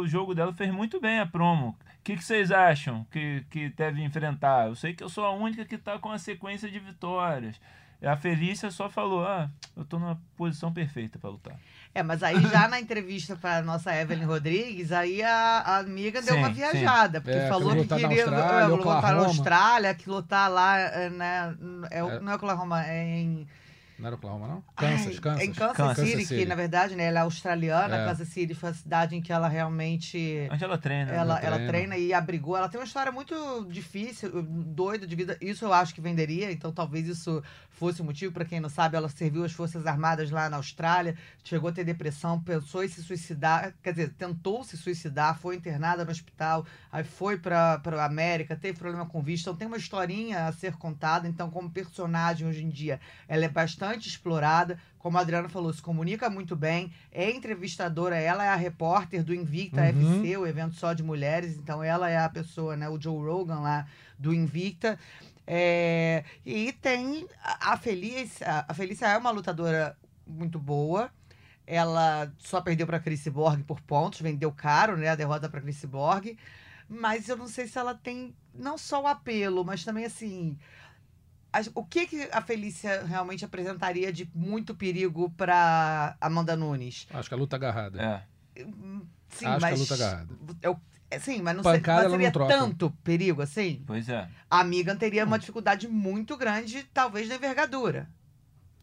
o jogo dela, fez muito bem a promo. O que, que vocês acham que, que deve enfrentar? Eu sei que eu sou a única que tá com a sequência de vitórias. A Felícia só falou, ah, eu tô numa posição perfeita para lutar. É, mas aí já na entrevista pra nossa Evelyn Rodrigues, aí a, a amiga deu Sim, uma sim. viajada, porque É, falou queria que lutar na queria Austrália, é, lutar na Oklahoma. Austrália, que lutar lá, é, né? É, o- É. Não é Oklahoma, é em. Não era Oklahoma, não? Kansas, Ai, Kansas. Em Kansas, Kansas City, City. que na verdade, né, ela é australiana. É. Kansas City foi a cidade em que ela realmente. Onde ela treina. né? Ela, ela ela treina. treina e abrigou. Ela tem uma história muito difícil, doida de vida. Isso eu acho que venderia, então talvez isso fosse o motivo. Pra quem não sabe, ela serviu as Forças Armadas lá na Austrália, chegou a ter depressão, pensou em se suicidar, quer dizer, tentou se suicidar, foi internada no hospital, aí foi pra, pra América, teve problema com visto. Então tem uma historinha a ser contada. Então, como personagem hoje em dia, ela é bastante explorada. Como a Adriana falou, se comunica muito bem, é entrevistadora, ela é a repórter do Invicta Uhum. FC, o evento só de mulheres, então ela é a pessoa, né, o Joe Rogan lá do Invicta. É, e tem a, Felícia, a Felícia é uma lutadora muito boa. Ela só perdeu para Chris Borg por pontos, vendeu caro, né, a derrota para Chris Borg. Mas eu não sei se ela tem não só o apelo, mas também assim, as- o que, que a Felícia realmente apresentaria de muito perigo para Amanda Nunes? Acho que a luta agarrada. É. Sim, Acho que mas a luta agarrada. eu, é, sim, mas não Pancada, sei, mas ela não seria troca. tanto perigo assim? Pois é. A Megan teria Hum. uma dificuldade muito grande, talvez na envergadura.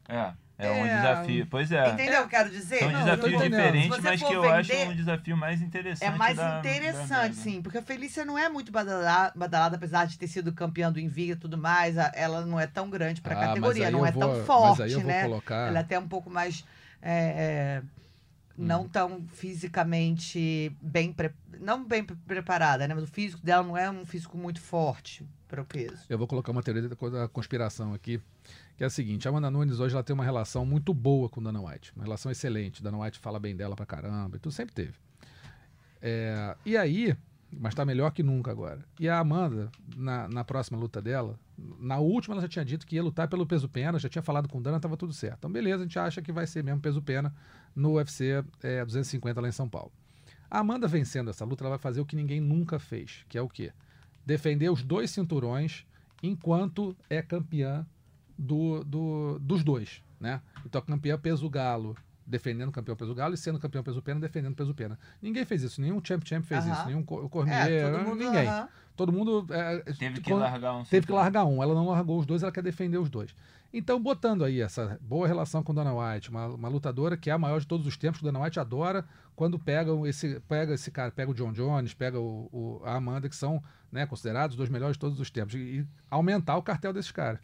É. É um É, desafio. Pois é. Entendeu o que eu quero dizer? São Não, eu tô desafios entendendo. diferentes, Se você mas que eu acho vender- um desafio mais interessante. É mais da- da interessante, Megan. sim, porque a Felícia não é muito badalada, badalada, apesar de ter sido campeã do Invicta e tudo mais, a- ela não é tão grande pra Ah, mas categoria, não é vou- tão forte, né? colocar. Ela é até um pouco mais. é, é, Não tão fisicamente bem. pre- Não bem pre- preparada, né? Mas o físico dela não é um físico muito forte para o peso. Eu vou colocar uma teoria da co- da conspiração aqui, que é a seguinte: a Amanda Nunes hoje ela tem uma relação muito boa com Dana White, uma relação excelente. Dana White fala bem dela pra caramba, e tudo sempre teve. É, e aí, mas tá melhor que nunca agora. E a Amanda, na, na próxima luta dela, na última ela já tinha dito que ia lutar pelo peso pena, já tinha falado com o Dana, tava tudo certo. Então, beleza, a gente acha que vai ser mesmo peso pena no UFC é, 250 lá em São Paulo. A Amanda vencendo essa luta, ela vai fazer o que ninguém nunca fez, que é o quê? Defender os dois cinturões enquanto é campeã do, do- dos dois, né? Então, campeã peso galo, defendendo o campeão peso galo e sendo campeão peso pena, defendendo peso pena. Ninguém fez isso, nenhum champ champ fez Aham. isso, nenhum Co- Cormier, É, todo mundo. ninguém. aham. Todo mundo é, Teve que quando- largar um. Teve que largar um, ela não largou os dois, ela quer defender os dois. Então, botando aí essa boa relação com Dana White, uma, uma lutadora que é a maior de todos os tempos, que Dana White adora quando pega esse, pega esse cara, pega o John Jones, pega o, o- a Amanda, que são né, considerados os dois melhores de todos os tempos, e, aumentar o cartel desses caras.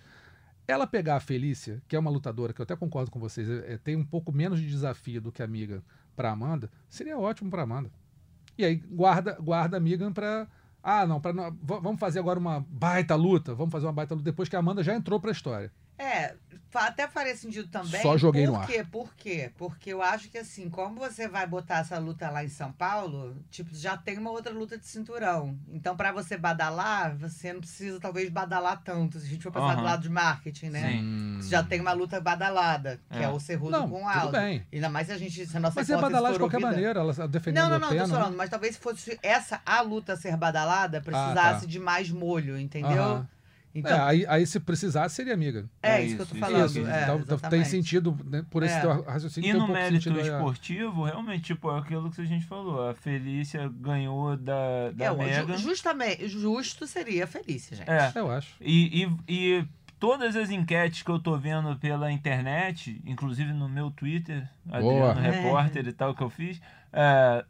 Ela pegar a Felícia, que é uma lutadora, que eu até concordo com vocês, é- é, tem um pouco menos de desafio do que a amiga para Amanda, seria ótimo para Amanda. E aí guarda, guarda a Megan pra. Ah, não, pra, vamos fazer agora uma baita luta. Vamos fazer uma baita luta depois que a Amanda já entrou pra história. É, até faria sentido também. Só joguei Por no ar. quê? Por quê? Porque eu acho que assim, como você vai botar essa luta lá em São Paulo, tipo, já tem uma outra luta de cinturão. Então, pra você badalar, você não precisa talvez badalar tanto. Se a gente for pensar do Aham. lado de marketing, né? Sim. Você já tem uma luta badalada, que é, É. o Cerrudo Não, com o tudo Aldo. bem. Ainda mais se a gente, se a nossa Mas é badalar de qualquer ouvida- maneira, ela defendendo Não, não, a não, pena. tô falando, mas talvez se fosse essa a luta ser badalada, precisasse Ah, tá. de mais molho, entendeu? Aham. Então, É, aí, aí se precisasse, seria amiga. é, é isso que eu tô falando. isso. é, então, tem exatamente. sentido, né, por esse É. teu raciocínio, E tem um no pouco mérito sentido. é. esportivo, realmente, tipo, é aquilo que a gente falou. A Felícia ganhou da, da É, ju- justamente, justo seria a Felícia, gente. É. Eu acho. E, e, e todas as enquetes que eu tô vendo pela internet, inclusive no meu Twitter, Boa. Adriano Repórter e tal, que eu fiz, é,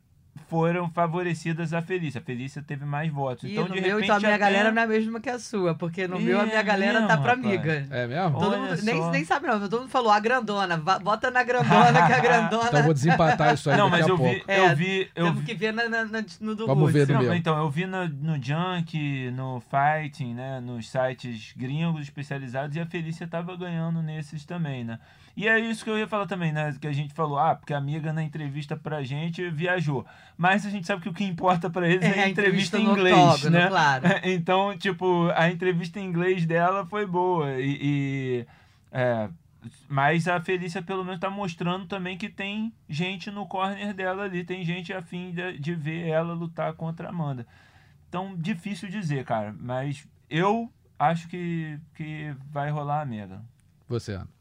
foram favorecidas a Felícia. A Felícia teve mais votos. E então, no de meu, repente, então a minha até- galera não é a mesma que a sua, porque no meu a minha É galera tá mesmo, pra rapaz. amiga. É mesmo? Todo Olha mundo, nem, só. nem sabe não, todo mundo falou a grandona, bota na grandona que a grandona... Então eu vou desempatar isso aí Não, daqui mas a eu pouco. vi, É, eu vi, eu Temos vi, que ver na, na- na- no do Vamos ver do Não, meu. então, eu vi no, no Junk, no Fighting, né? Nos sites gringos especializados e a Felícia tava ganhando nesses também, né? E é isso que eu ia falar também, né? Que a gente falou, ah, porque a amiga na entrevista pra gente viajou. Mas a gente sabe que o que importa pra eles é, a entrevista, em no inglês, octógono, né? claro. Então, tipo, a entrevista em inglês dela foi boa. E. e, é, mas a Felícia, pelo menos, tá mostrando também que tem gente no corner dela ali, tem gente afim de, de ver ela lutar contra a Amanda. Então, difícil dizer, cara. Mas eu acho que, que vai rolar a Megan. Você, Ana.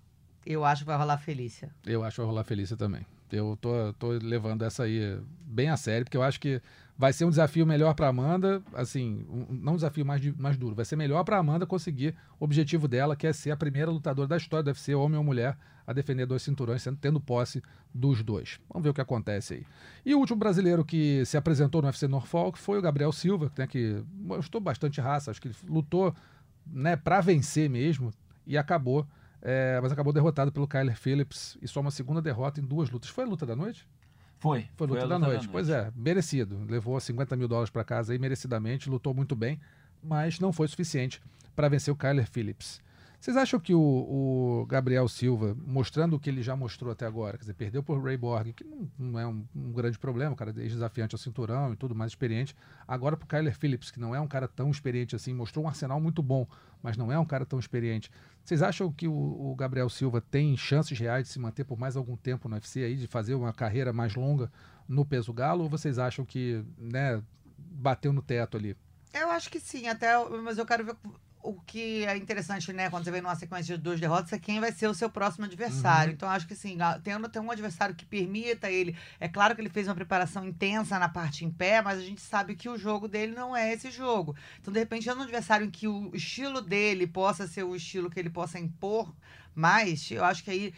Eu acho que vai rolar Felícia. Eu acho que vai rolar Felícia também. Eu tô, tô levando essa aí bem a sério, porque eu acho que vai ser um desafio melhor pra Amanda, assim, um- não um desafio mais, mais duro, vai ser melhor pra Amanda conseguir o objetivo dela, que é ser a primeira lutadora da história, deve ser homem ou mulher, a defender dois cinturões, sendo, tendo posse dos dois. Vamos ver o que acontece aí. E o último brasileiro que se apresentou no UFC Norfolk foi o Gabriel Silva, né, que mostrou bastante raça, acho que ele lutou né, para vencer mesmo e acabou é, mas acabou derrotado pelo Kyler Phillips e só uma segunda derrota em duas lutas. Foi a luta da noite? Foi. Foi a luta, da, noite. Pois é, merecido. Levou 50 mil dólares para casa aí, merecidamente, lutou muito bem, mas não foi suficiente para vencer o Kyler Phillips. Vocês acham que o, o Gabriel Silva, mostrando o que ele já mostrou até agora, quer dizer, perdeu por Ray Borg, que não, não é um, um grande problema, o cara é desafiante ao cinturão e tudo, mais experiente, agora pro Kyler Phillips, que não é um cara tão experiente assim, mostrou um arsenal muito bom, mas não é um cara tão experiente. Vocês acham que o, o Gabriel Silva tem chances reais de se manter por mais algum tempo no UFC aí, de fazer uma carreira mais longa no peso galo, ou vocês acham que, né, bateu no teto ali? Eu acho que sim, até, mas eu quero ver o que é interessante, né, quando você vem numa sequência de duas derrotas, é quem vai ser o seu próximo adversário. Uhum. Então, acho que sim, a- tendo ter um adversário que permita ele. É claro que ele fez uma preparação intensa na parte em pé, mas a gente sabe que o jogo dele não é esse jogo. Então, de repente, tendo um adversário em que o estilo dele possa ser o estilo que ele possa impor mais, eu acho que aí.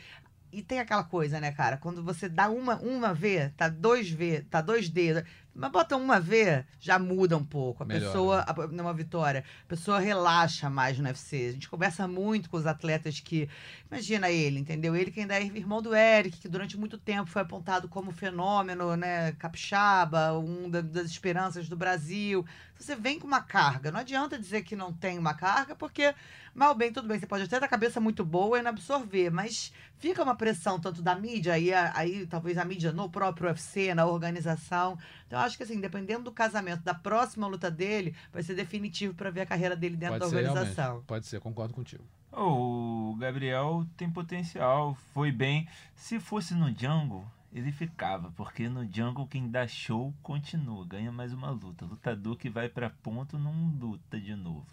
E tem aquela coisa, né, cara? Quando você dá uma, uma V, tá dois V, tá dois D, mas bota uma V, já muda um pouco. A Melhora, pessoa, a- numa vitória, a pessoa relaxa mais no UFC. A gente conversa muito com os atletas que. Imagina ele, entendeu? Ele que ainda é irmão do Eric, que durante muito tempo foi apontado como fenômeno, né? Capixaba, um da- das esperanças do Brasil. Você vem com uma carga. Não adianta dizer que não tem uma carga, porque, mal bem, tudo bem, você pode até ter a cabeça muito boa e não absorver, mas fica uma pressão tanto da mídia, aí, aí talvez a mídia no próprio UFC, na organização. Então, eu acho que assim, dependendo do casamento, da próxima luta dele, vai ser definitivo para ver a carreira dele dentro Pode da ser, organização. realmente. Pode ser, concordo contigo. O Gabriel tem potencial, foi bem. Se fosse no Jungle, ele ficava, porque no Jungle quem dá show continua, ganha mais uma luta. Lutador que vai pra ponto não luta de novo.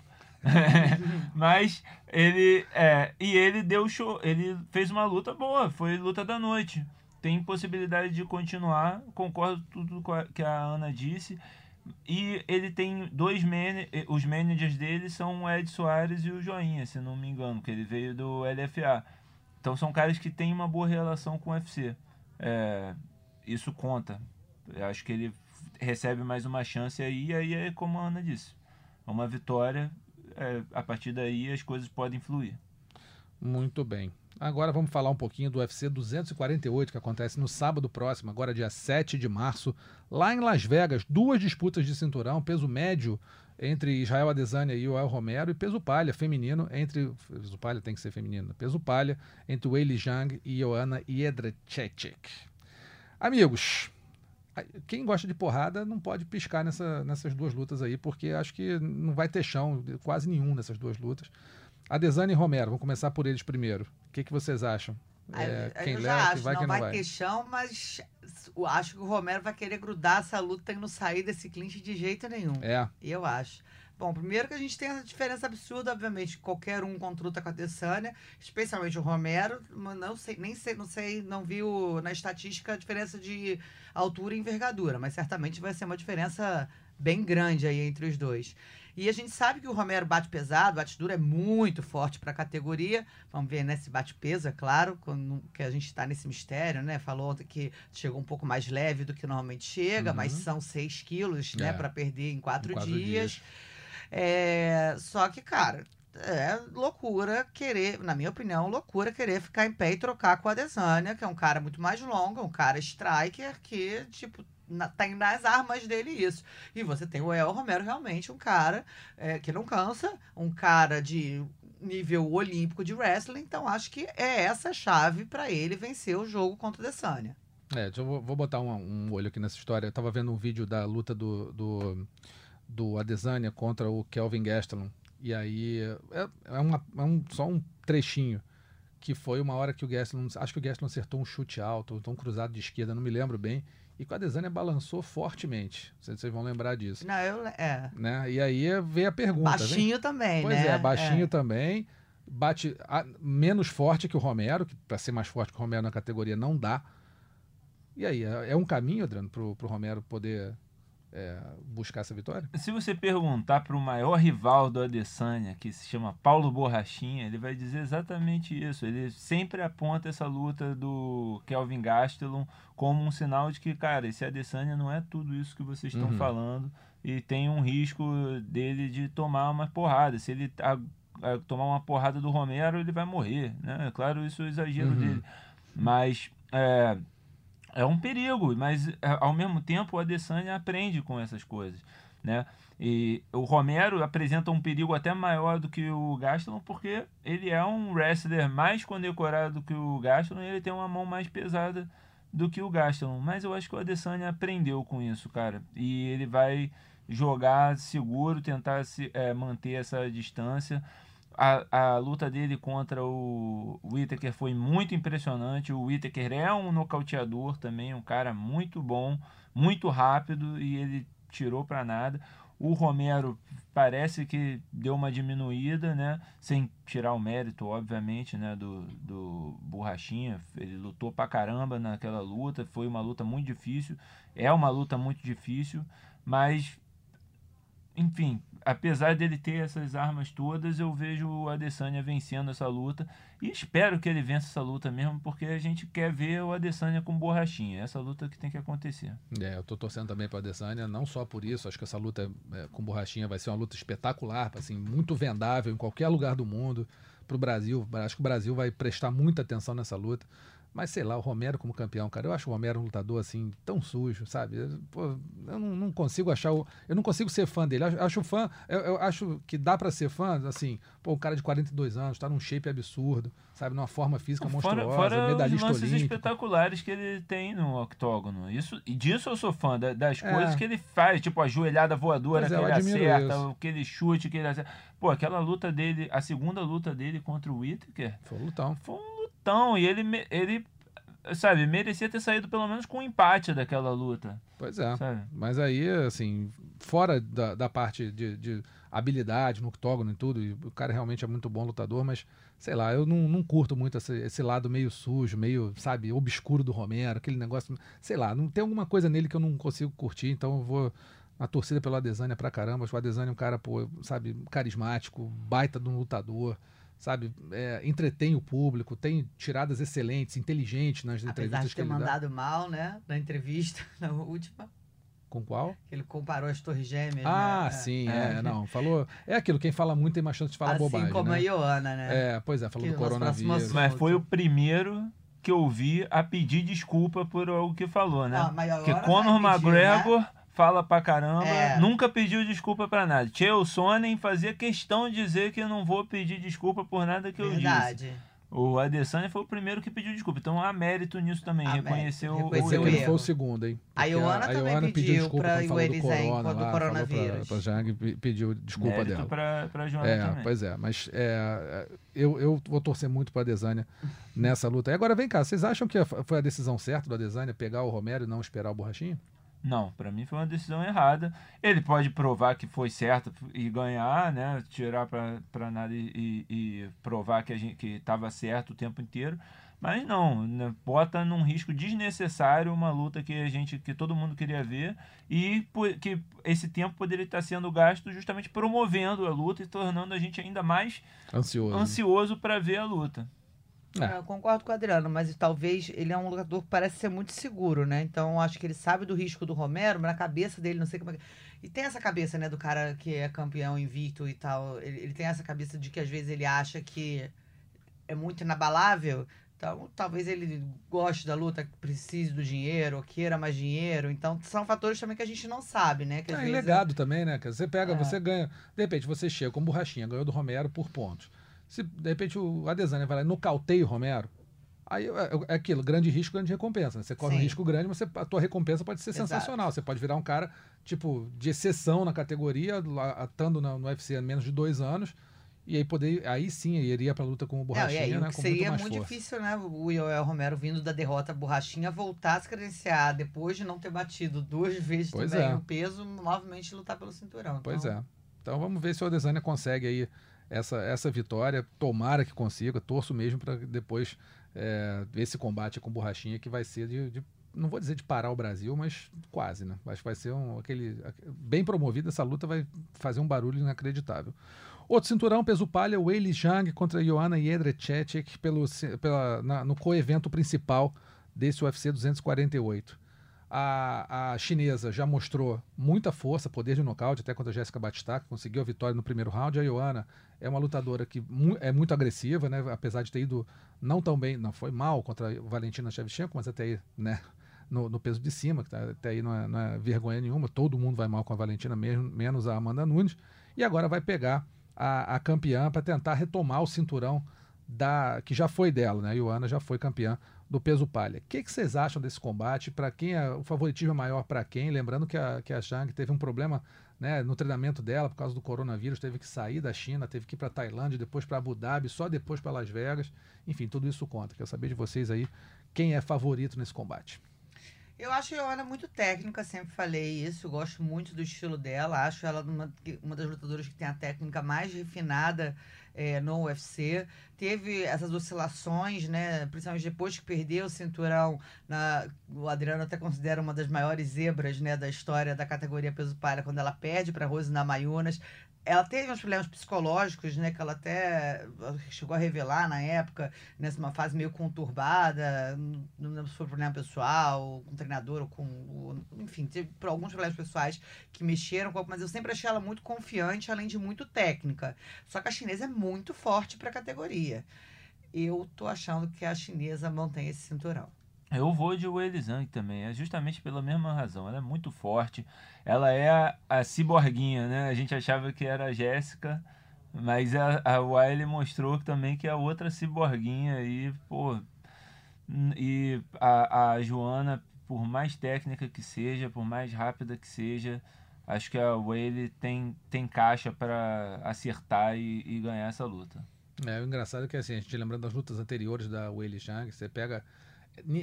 Mas ele é, e ele deu show, ele fez uma luta boa, foi luta da noite. Tem possibilidade de continuar, concordo com tudo que a Ana disse. E ele tem dois os managers dele são o Ed Soares e o Joinha, se não me engano, que ele veio do LFA. Então são caras que têm uma boa relação com o UFC. É, isso conta. Eu acho que ele recebe mais uma chance aí, e aí é como a Ana disse. Uma vitória, é, a partir daí as coisas podem fluir. Muito bem. Agora vamos falar um pouquinho do UFC 248, que acontece no sábado próximo, agora dia 7 de março, lá em Las Vegas. Duas disputas de cinturão, peso médio entre Israel Adesanya e o El Romero, e peso palha feminino entre. Peso palha tem que ser feminino. Peso palha entre Weili Zhang e Joanna Jedrzejczyk. Amigos, quem gosta de porrada não pode piscar nessa, nessas duas lutas aí, porque acho que não vai ter chão, quase nenhum nessas duas lutas. Adesanya e Romero, vamos começar por eles primeiro. O que, que vocês acham? É, quem eu leva, quem acho, vai, não quem vai, não vai. ter chão, mas acho que o Romero vai querer grudar essa luta e não sair desse clinch de jeito nenhum. É, Eu acho. Bom, primeiro que a gente tem essa diferença absurda, obviamente, qualquer um contra luta com a Adesanya, especialmente o Romero, não sei, nem sei, não sei, não vi o- na estatística a diferença de altura e envergadura, mas certamente vai ser uma diferença bem grande aí entre os dois. E a gente sabe que o Romero bate pesado, bate duro, é muito forte para a categoria. Vamos ver, né, se bate peso, é claro, quando, que a gente está nesse mistério, né? Falou que chegou um pouco mais leve do que normalmente chega, Uhum. mas são 6 quilos, né, É. para perder em quatro, Em quatro dias. dias. É, só que, cara, é loucura querer, na minha opinião, loucura querer ficar em pé e trocar com a Adesanya, que é um cara muito mais longo, um cara striker que, tipo, na- tem nas armas dele isso. E você tem o El Romero, realmente um cara é, que não cansa, um cara de nível olímpico de wrestling, então acho que é essa a chave para ele vencer o jogo contra o Adesanya. É, eu vou, vou botar um, um olho aqui nessa história. Eu tava vendo um vídeo da luta do, do, do Adesanya contra o Kelvin Gastelum. E aí é, é, uma, é um, só um trechinho. Que foi uma hora que o Gastelum. Acho que o Gastelum acertou um chute alto, ou um cruzado de esquerda, não me lembro bem. E que o Adesanya balançou fortemente. Vocês vão lembrar disso. Não, eu, é. Né? E aí veio a pergunta. Baixinho também, Pois né? é, baixinho também. Bate a- menos forte que o Romero, que para ser mais forte que o Romero na categoria não dá. E aí, é, é um caminho, Adriano, pro, pro Romero poder é, buscar essa vitória? Se você perguntar para o maior rival do Adesanya, que se chama Paulo Borrachinha, ele vai dizer exatamente isso. Ele sempre aponta essa luta do Kelvin Gastelum como um sinal de que, cara, esse Adesanya não é tudo isso que vocês estão Uhum. falando e tem um risco dele de tomar uma porrada. Se ele a- a- tomar uma porrada do Romero, ele vai morrer, né? Claro, isso é o exagero Uhum. dele. Mas é, é um perigo, mas é, ao mesmo tempo o Adesanya aprende com essas coisas, né? E o Romero apresenta um perigo até maior do que o Gastelum, porque ele é um wrestler mais condecorado que o Gastelum e ele tem uma mão mais pesada do que o Gastelum. Mas eu acho que o Adesanya aprendeu com isso, cara. E ele vai jogar seguro, tentar se, é, manter essa distância. A, a luta dele contra o Whittaker foi muito impressionante. O Whittaker é um nocauteador também, um cara muito bom, muito rápido e ele tirou para nada. O Romero parece que deu uma diminuída, né? Sem tirar o mérito, obviamente, né? Do, do Borrachinha. Ele lutou pra caramba naquela luta. Foi uma luta muito difícil. É uma luta muito difícil, mas enfim, apesar dele ter essas armas todas, eu vejo o Adesanya vencendo essa luta e espero que ele vença essa luta mesmo, porque a gente quer ver o Adesanya com borrachinha. Essa luta que tem que acontecer. É, eu tô torcendo também para Adesanya, não só por isso, acho que essa luta é, com borrachinha vai ser uma luta espetacular, assim, muito vendável em qualquer lugar do mundo pro Brasil. Acho que o Brasil vai prestar muita atenção nessa luta. Mas sei lá, o Romero como campeão, cara, eu acho o Romero um lutador assim tão sujo, sabe? Eu, pô, eu não, não consigo achar o, eu não consigo ser fã dele. Acho, acho fã, eu, eu acho que dá para ser fã, assim, pô, um cara de 42 anos, tá num shape absurdo, sabe, numa forma física Fora, monstruosa, fora os medalhista lances olímpico. espetaculares que ele tem no octógono. Isso, e disso eu sou fã, da- das É. coisas que ele faz, tipo a joelhada voadora Pois é, que eu ele acerta, isso. aquele chute que ele acerta. Pô, aquela luta dele, a segunda luta dele contra o Whittaker, Foi um lutão. foi um lutão. E ele, ele, sabe, merecia ter saído pelo menos com um empate daquela luta. Pois é. Sabe? Mas aí, assim, fora da, da parte de, de habilidade no octógono e tudo, e o cara realmente é muito bom lutador, mas, sei lá, eu não, não curto muito esse, esse lado meio sujo, meio, sabe, obscuro do Romero, aquele negócio, sei lá, não tem alguma coisa nele que eu não consigo curtir, então eu vou na torcida pelo Adesanya pra caramba. Acho que o Adesanya é um cara, pô, sabe, carismático, baita de um lutador, sabe, é, entretém o público, tem tiradas excelentes, inteligentes nas Apesar entrevistas de que ter ele dá. mandado mal, né? Na entrevista, na última, Com qual? que ele comparou as torres gêmeas. Ah, né? sim, É. é. não, falou. É aquilo, quem fala muito tem mais chance de falar assim bobagem. como né? a Ioana, né? É, pois é, falou Que do coronavírus. assunto. Mas foi o primeiro que eu vi a pedir desculpa por algo que falou, né? Mas Porque agora Conor pedir, McGregor fala pra caramba, É. nunca pediu desculpa pra nada. Chael Sonnen fazia questão de dizer que eu não vou pedir desculpa por nada que eu disse. Verdade. O Adesanya foi o primeiro que pediu desculpa. Então há mérito nisso também. Reconheceu o reconheceu que ele foi o segundo, hein? A Ioana também Ioana pediu desculpa pra quando falou do Iwerizem, corona do lá, coronavírus. Pra, pra Jang, pe- pediu desculpa mérito dela. pra, pra Joana É, também. pois é, mas é, eu, eu vou torcer muito para Adesanya nessa luta. E agora vem cá, vocês acham que foi a decisão certa do Adesanya pegar o Romero e não esperar o Borrachinha? Não, para mim foi uma decisão errada. Ele pode provar que foi certo e ganhar, né? Tirar para nada e, e, provar que a gente que estava certo o tempo inteiro. Mas não, né? bota num risco desnecessário uma luta que a gente, que todo mundo queria ver e que esse tempo poderia estar sendo gasto justamente promovendo a luta e tornando a gente ainda mais ansioso, ansioso para ver a luta. É. Eu concordo com o Adriano, mas talvez ele é um lutador que parece ser muito seguro, né? Então acho que ele sabe do risco do Romero, mas na cabeça dele, não sei como é que... E tem essa cabeça, né, do cara que é campeão invicto e tal. Ele, ele tem essa cabeça de que às vezes ele acha que é muito inabalável. Então, talvez ele goste da luta, precise do dinheiro, ou queira mais dinheiro. Então, são fatores também que a gente não sabe, né? Que, é, vezes... legado também, né? Você pega, é. você ganha. De repente, você chega com borrachinha, ganhou do Romero por pontos. Se de repente o Adesanya vai lá e nocauteia o Romero, aí é, aquilo, grande risco, grande recompensa. Né? Você corre Sim. um risco grande, mas você, a tua recompensa pode ser Exato. sensacional. Você pode virar um cara, tipo, de exceção na categoria, atando no, no UFC há menos de dois anos. E aí poder, aí sim iria pra luta com o Borrachinha, Não, aí, né? Com seria muito, muito difícil, né? O Yoel Romero vindo da derrota Borrachinha voltar a se credenciar depois de não ter batido duas vezes pois também é. o peso, novamente lutar pelo cinturão. Pois então... é. Então vamos ver se o Adesanya consegue aí essa, essa vitória. Tomara que consiga, torço mesmo para depois é, esse combate com borrachinha que vai ser de, de, não vou dizer de parar o Brasil, mas quase, né? Acho que vai ser um, aquele bem promovido. Essa luta vai fazer um barulho inacreditável. Outro cinturão, peso palha, Weili Zhang contra Joanna Jedrzejczyk pelo pela, na, no coevento principal desse UFC 248. A, a chinesa já mostrou muita força, poder de nocaute, até contra a Jéssica Batista, que conseguiu a vitória no primeiro round. A Ioana é uma lutadora que mu é muito agressiva, né? apesar de ter ido não tão bem, não foi mal contra a Valentina Shevchenko, mas até aí, né? No, no peso de cima, que tá, até aí não é, não é, vergonha nenhuma, todo mundo vai mal com a Valentina, mesmo, menos a Amanda Nunes, e agora vai pegar a, a campeã para tentar retomar o cinturão da que já foi dela, né? Ioana já foi campeã do peso palha. O que, que vocês acham desse combate? Para quem é, o favoritismo é maior para quem? Lembrando que a, que a teve um problema né, no treinamento dela por causa do coronavírus, teve que sair da China, teve que ir para Tailândia, depois para Abu Dhabi, só depois para Las Vegas. Enfim, tudo isso conta. Quero saber de vocês aí quem é favorito nesse combate. Eu acho a Joana muito técnica, sempre falei isso. Gosto muito do estilo dela. Acho ela uma, uma das lutadoras que tem a técnica mais refinada é, no UFC. Teve essas oscilações, né? Principalmente depois que perdeu o cinturão. Na, o Adriano até considera uma das maiores zebras né, da história da categoria peso palha, quando ela perde para Rose Namayunas ela teve uns problemas psicológicos, né? Que ela até chegou a revelar na época, nessa uma fase meio conturbada. Não lembro se foi problema pessoal, com treinador ou com. Enfim, teve por alguns problemas pessoais que mexeram com mas eu sempre achei ela muito confiante, além de muito técnica. Só que a chinesa é muito forte para a categoria. Eu tô achando que a chinesa mantém esse cinturão. Eu vou de Weili Zhang também, é justamente pela mesma razão. Ela é muito forte. Ela é a, a ciborguinha, né? A gente achava que era a Jéssica, mas a, a Wiley mostrou também que é outra ciborguinha e, pô, e a, a Joana, por mais técnica que seja, por mais rápida que seja, acho que a Wiley tem, tem caixa para acertar e, e, ganhar essa luta. É, o engraçado é que assim, a gente lembrando das lutas anteriores da Weili Zhang, você pega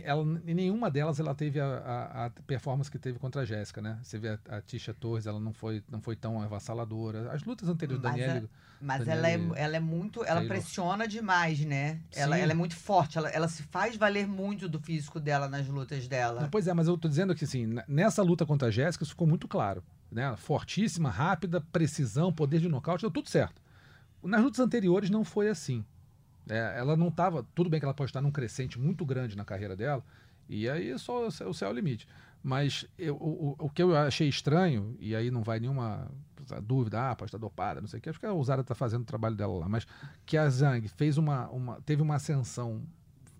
ela, em nenhuma delas ela teve a, a, a performance que teve contra a Jéssica, né? Você vê a, a Tisha Torres, ela não foi, não foi tão avassaladora. As lutas anteriores mas da Daniela. Mas ela é, ela é muito. Ela Taylor. pressiona demais, né? Ela, ela é muito forte. Ela, ela se faz valer muito do físico dela nas lutas dela. Não, pois é, mas eu tô dizendo que assim, nessa luta contra a Jéssica, isso ficou muito claro. Né? Fortíssima, rápida, precisão, poder de nocaute, deu tudo certo. Nas lutas anteriores não foi assim. É, ela não estava. Tudo bem que ela pode estar num crescente muito grande na carreira dela, e aí só o céu é o limite. Mas eu, o, o que eu achei estranho, e aí não vai nenhuma dúvida, ah, pode estar dopada, não sei o que, acho que a Usara está fazendo o trabalho dela lá, mas que a Zhang fez uma, uma, teve uma ascensão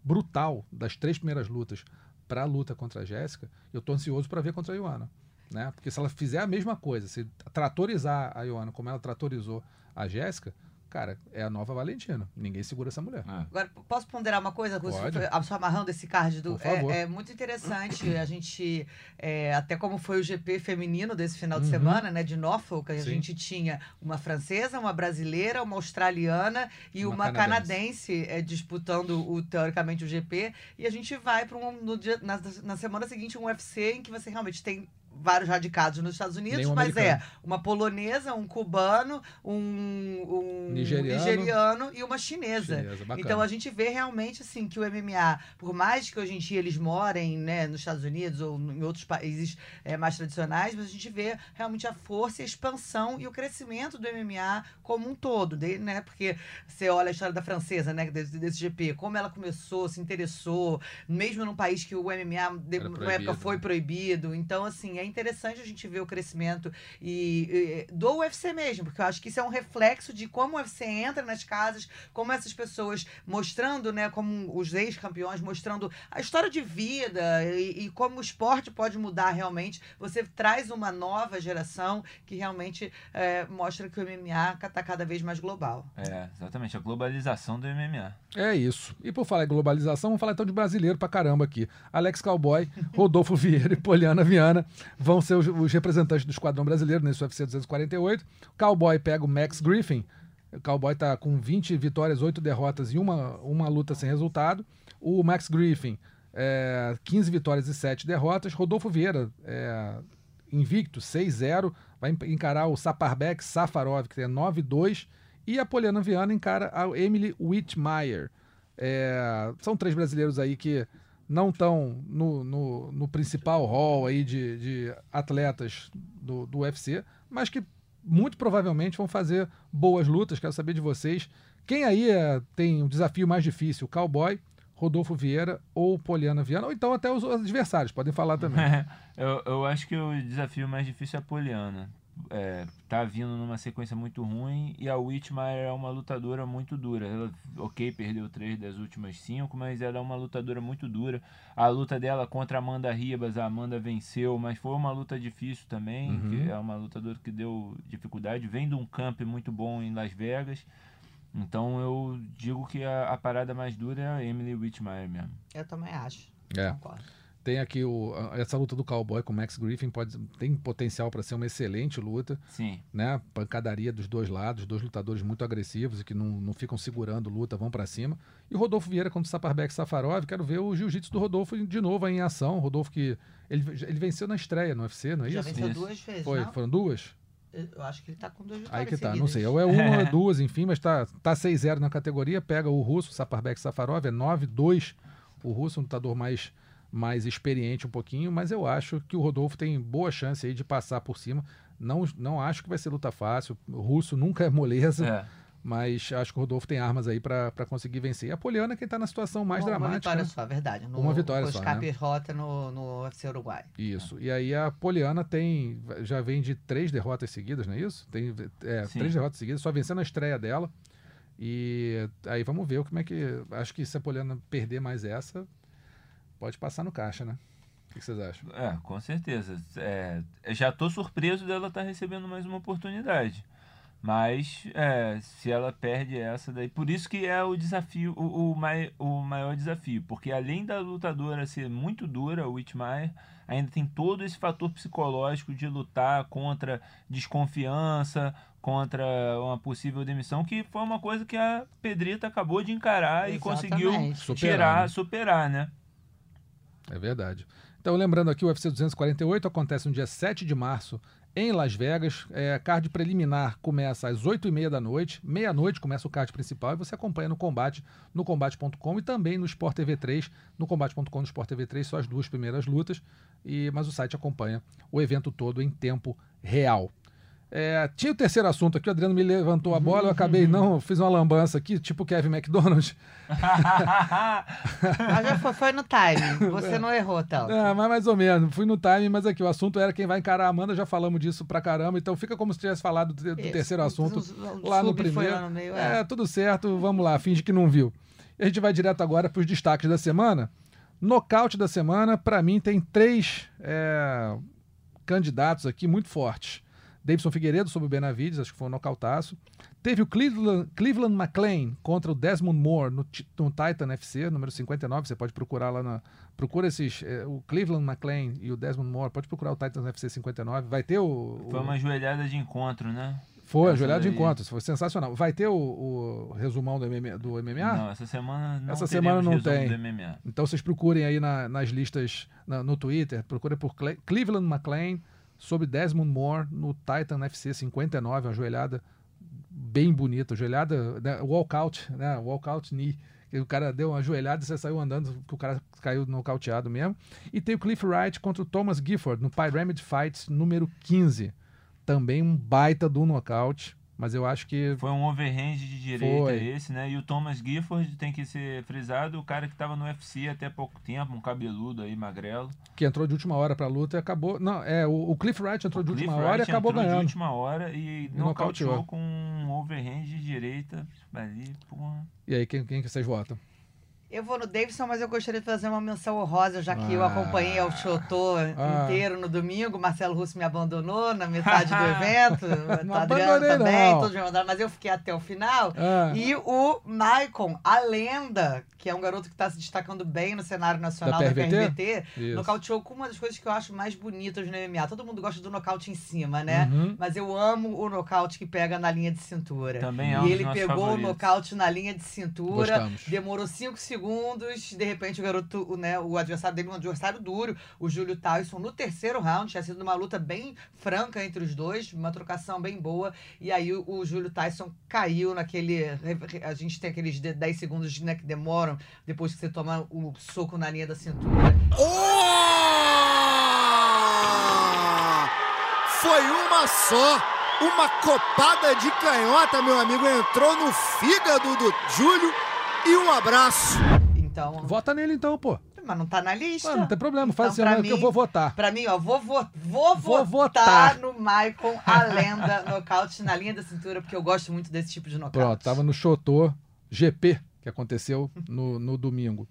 brutal das três primeiras lutas para a luta contra a Jéssica, eu estou ansioso para ver contra a Ioana. Né? Porque se ela fizer a mesma coisa, se tratorizar a Ioana como ela tratorizou a Jéssica, cara, é a nova Valentina. Ninguém segura essa mulher. Ah. Agora, posso ponderar uma coisa? Pode. Só amarrando esse card do. É, é, muito interessante. a gente, é, até como foi o GP feminino desse final de uhum. semana, né? De Norfolk, a Sim. gente tinha uma francesa, uma brasileira, uma australiana e uma, uma canadense, canadense é, disputando o, teoricamente o GP. E a gente vai para um. No dia, na, na semana seguinte, um UFC em que você realmente tem vários radicados nos Estados Unidos, Nenhum mas é americano. uma polonesa, um cubano, um, um Nigeriano. nigeriano e uma chinesa. Chinesa. Então a gente vê realmente assim que o MMA, por mais que hoje em dia eles morem né, nos Estados Unidos ou em outros países eh, mais tradicionais, mas a gente vê realmente a força a expansão e o crescimento do MMA como um todo, de- né? Porque você olha a história da francesa, né, desse, desse GP, como ela começou, se interessou, mesmo num país que o MMA de, na época foi né? proibido. Então, assim, é interessante a gente ver o crescimento e, e- do UFC mesmo, porque eu acho que isso é um reflexo de como o UFC entra nas casas, como essas pessoas mostrando, né, como os ex-campeões, mostrando a história de vida e, e como o esporte pode mudar realmente. Você traz uma nova geração que realmente é, mostra que o MMA está cada vez mais global. É, exatamente, a globalização do MMA. É isso. E por falar em globalização, vamos falar então de brasileiro pra caramba aqui. Alex Cowboy, Rodolfo Vieira e Poliana Viana vão ser os, os representantes do esquadrão brasileiro nesse UFC 248. O Cowboy pega o Max Griffin. O Cowboy tá com 20 vitórias, 8 derrotas e uma, uma luta sem resultado. O Max Griffin, é, 15 vitórias e 7 derrotas. Rodolfo Vieira, é, invicto, 6-0. Vai encarar o Saparbek Safarov, que tem 9-2. E a Poliana Viana encara a Emily Whitmire. É, são três brasileiros aí que não estão no, no, no principal hall aí de, de atletas do, do UFC, mas que muito provavelmente vão fazer boas lutas. Quero saber de vocês. Quem aí é, tem um desafio mais difícil? Cowboy, Rodolfo Vieira ou Poliana Viana? Ou então até os adversários, podem falar também. eu, eu acho que o desafio mais difícil é a Poliana. É, tá vindo numa sequência muito ruim e a Whitmire é uma lutadora muito dura. Ela, ok, perdeu três das últimas cinco, mas ela é uma lutadora muito dura. A luta dela contra a Amanda Ribas, a Amanda venceu, mas foi uma luta difícil também. Uhum. que é uma lutadora que deu dificuldade. Vem de um camp muito bom em Las Vegas. Então eu digo que a, a parada mais dura é a Emily Whitmire mesmo. Eu também acho. É. Concordo. Tem aqui o, essa luta do Cowboy com o Max Griffin, pode, tem potencial para ser uma excelente luta. Sim. né? Pancadaria dos dois lados, dois lutadores muito agressivos e que não, não ficam segurando luta, vão para cima. E o Rodolfo Vieira contra o Saparbek Safarov, quero ver o jiu-jitsu do Rodolfo de novo aí em ação. Rodolfo que ele, ele venceu na estreia no UFC, não é Já isso? venceu Isso. duas vezes, Foi, não? foram duas? Eu acho que ele tá com duas Aí vitórias que tá, não seguidas. sei. Ou é uma ou é duas, enfim, mas tá, tá 6-0 na categoria. Pega o russo, o Saparbek Safarov, é 9-2. O russo, um lutador mais, mais experiente um pouquinho, mas eu acho que o Rodolfo tem boa chance aí de passar por cima. Não, não acho que vai ser luta fácil. O russo nunca é moleza, É. mas acho que o Rodolfo tem armas aí pra pra conseguir vencer. E a Poliana é quem tá na situação mais uma, Uma dramática. vitória né? só, verdade. No, Uma vitória só, né? e derrota no, no UFC Uruguai. Isso. E aí a Poliana tem. Já vem de três derrotas seguidas, não é isso? Tem é, três derrotas seguidas, só vencendo a estreia dela. E aí vamos ver como é que. Acho que se a Poliana perder mais essa, pode passar no caixa, né? O que vocês acham? É, com certeza. É, já tô surpreso dela estar recebendo mais uma oportunidade. Mas é, se ela perde essa daí. Por isso que é o desafio, o, o, mai, o maior desafio. Porque além da lutadora ser muito dura, o Whitmire, ainda tem todo esse fator psicológico de lutar contra desconfiança, contra uma possível demissão, que foi uma coisa que a Pedrita acabou de encarar e conseguiu Exatamente. Superar, tirar, né? superar, né? É verdade. Então, lembrando aqui, o UFC 248 acontece no dia 7 de março em Las Vegas. É, card preliminar começa às 8h30 da noite. Meia-noite começa o card principal e você acompanha no combate, no combate.com e também no Sport TV 3. No combate.com no Sport TV 3, só as duas primeiras lutas. E, mas o site acompanha o evento todo em tempo real. É, tinha o terceiro assunto aqui, o Adriano me levantou a bola, eu acabei não, fiz uma lambança aqui, tipo Kevin McDonald. Mas já foi, foi no time. Você não errou, tanto. É, mas mais ou menos. Fui no time, mas aqui o assunto era quem vai encarar a Amanda. Já falamos disso pra caramba. Então fica como se tivesse falado do, do Isso. terceiro assunto O- o lá no primeiro. lá no meio, é. é. tudo certo. Vamos lá, finge que não viu. E a gente vai direto agora para os destaques da semana. Nocaute da semana, pra mim, tem três é, candidatos aqui muito fortes. Davidson Figueiredo sobre o Benavides, acho que foi um nocautaço. Teve o Cleveland, Cleveland McLean contra o Desmond Moore no, no Titan FC, número 59. Você pode procurar lá na. Procura esses. é, o Cleveland McLean e o Desmond Moore. Pode procurar o Titan FC 59. Vai ter o. o- Foi uma joelhada de encontro, né? Foi, Essa ajoelhada de daí. encontro. Foi sensacional. Vai ter o, o resumão do MMA? Do MMA? Não, essa semana não Essa semana não tem. Então vocês procurem aí na- nas listas na- no Twitter, procurem por Cle- Cleveland McLean sobre Desmond Moore no Titan FC 59, uma joelhada bem bonita, joelhada, né, walkout, né, walkout knee. O cara deu uma joelhada e você saiu andando, que o cara caiu nocauteado mesmo. E tem o Cliff Wright contra o Thomas Gifford no Pyramid Fights número 15. Também um baita do nocaute, mas eu acho que Foi um overhand de direita Foi. esse, né? E o Thomas Gifford tem que ser frisado, o cara que tava no UFC até pouco tempo, um cabeludo aí, magrelo. que entrou de última hora pra luta e acabou. Não, é, o, o Cliff Wright entrou de Cliff última hora e Wright acabou entrou ganhando. de última hora e, E nocauteou com um overhand de direita ali, porra. E aí, quem, quem que vocês votam? Eu vou no Davidson, mas eu gostaria de fazer uma menção honrosa, já que eu Ah. acompanhei o Chotô Ah. inteiro no domingo. Marcelo Russo me abandonou na metade do evento. Não o Adriano também, não. todos me abandonaram, mas eu fiquei até o final. Ah, E o Maicon, a lenda, que é um garoto que está se destacando bem no cenário nacional Da da PRVT? PRVT, Isso. nocauteou com uma das coisas que eu acho mais bonitas no MMA. Todo mundo gosta do nocaute em cima, né? Uhum. Mas eu amo o nocaute que pega na linha de cintura. Também é um e dos ele pegou favoritos. o nocaute na linha de cintura, Gostamos. demorou 5 segundos, de repente o garoto, o, né, o adversário dele, um adversário duro, o Júlio Tyson, no terceiro round, tinha sido uma luta bem franca entre os dois, uma trocação bem boa, e aí o, o Júlio Tyson caiu naquele, a gente tem aqueles de- 10 segundos né, que demoram depois que você toma o soco na linha da cintura. Oh! Foi uma só. Uma copada de canhota, meu amigo. Entrou no fígado do Júlio. E um abraço. Então, Vota nele então, pô. mas não tá na lista. Não tem problema, faz Então, assim, pra não, que eu mim- vou votar. Pra mim, ó, vou, vo vou, Vou votar, votar. no Maicon, a lenda, nocaute na linha da cintura, porque eu gosto muito desse tipo de nocaute. Pronto, tava no Chotô GP, que aconteceu no, no domingo.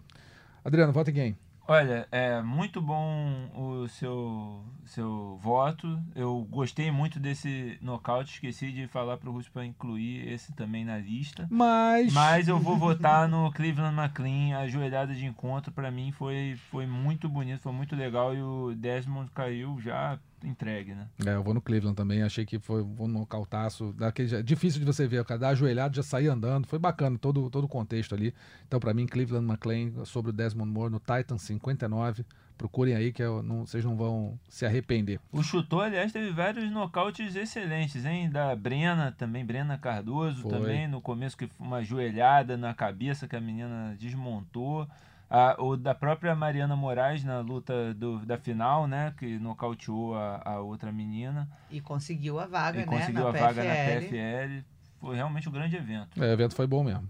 Adriano, vota em quem? Olha, é muito bom o seu, seu voto. Eu gostei muito desse nocaute. Esqueci de falar para o Russo para incluir esse também na lista. Mas. Mas eu vou votar no Cleveland McLean. A joelhada de encontro para mim foi, foi muito bonito, foi muito legal. E o Desmond caiu já entregue, né? É, eu vou no Cleveland também, achei que foi um nocautaço. Daquele, é difícil de você ver, o cara dar ajoelhado, já sair andando. Foi bacana todo, todo o contexto ali. Então, pra mim, Cleveland McLean sobre o Desmond Moore no Titan 59. Procurem aí que eu não- vocês não vão se arrepender. O chutor, aliás, teve vários nocautes excelentes, hein? Da Brena também, Brena Cardoso Foi. também, no começo que foi uma joelhada na cabeça que a menina desmontou. Ah, o da própria Mariana Moraes na luta do, da final, né? Que nocauteou a, a outra menina E conseguiu a vaga, e né? conseguiu na a vaga na PFL. PFL. Foi realmente um grande evento. É, o evento foi bom mesmo.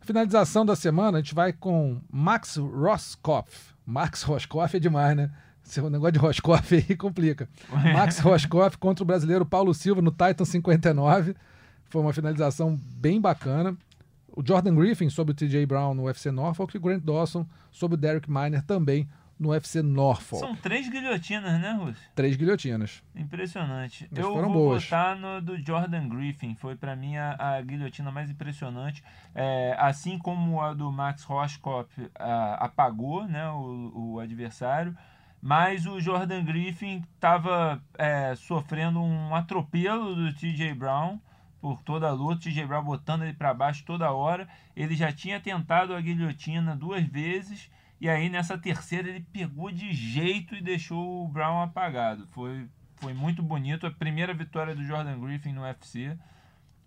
Na finalização da semana, a gente vai com Max Roscoff. Max Roscoff é demais, né? Esse negócio de Roscoff aí complica. Max Roscoff contra o brasileiro Paulo Silva no Titan 59. Foi uma finalização bem bacana. O Jordan Griffin sobre o TJ Brown no UFC Norfolk e o Grant Dawson sobre o Derek Miner também no UFC Norfolk. São três guilhotinas, né, Russo? Três guilhotinas. Impressionante. Mas eu foram vou boas. votar no do Jordan Griffin. Foi pra mim a, a guilhotina mais impressionante. É, assim como a do Max Roskopf ah, apagou né, o, o adversário. Mas o Jordan Griffin estava sofrendo um atropelo do TJ Brown por toda a luta. Brown botando ele para baixo toda hora. Ele já tinha tentado a guilhotina duas vezes. E aí nessa terceira ele pegou de jeito e deixou o Brown apagado. Foi, foi muito bonito. A primeira vitória do Jordan Griffin no UFC.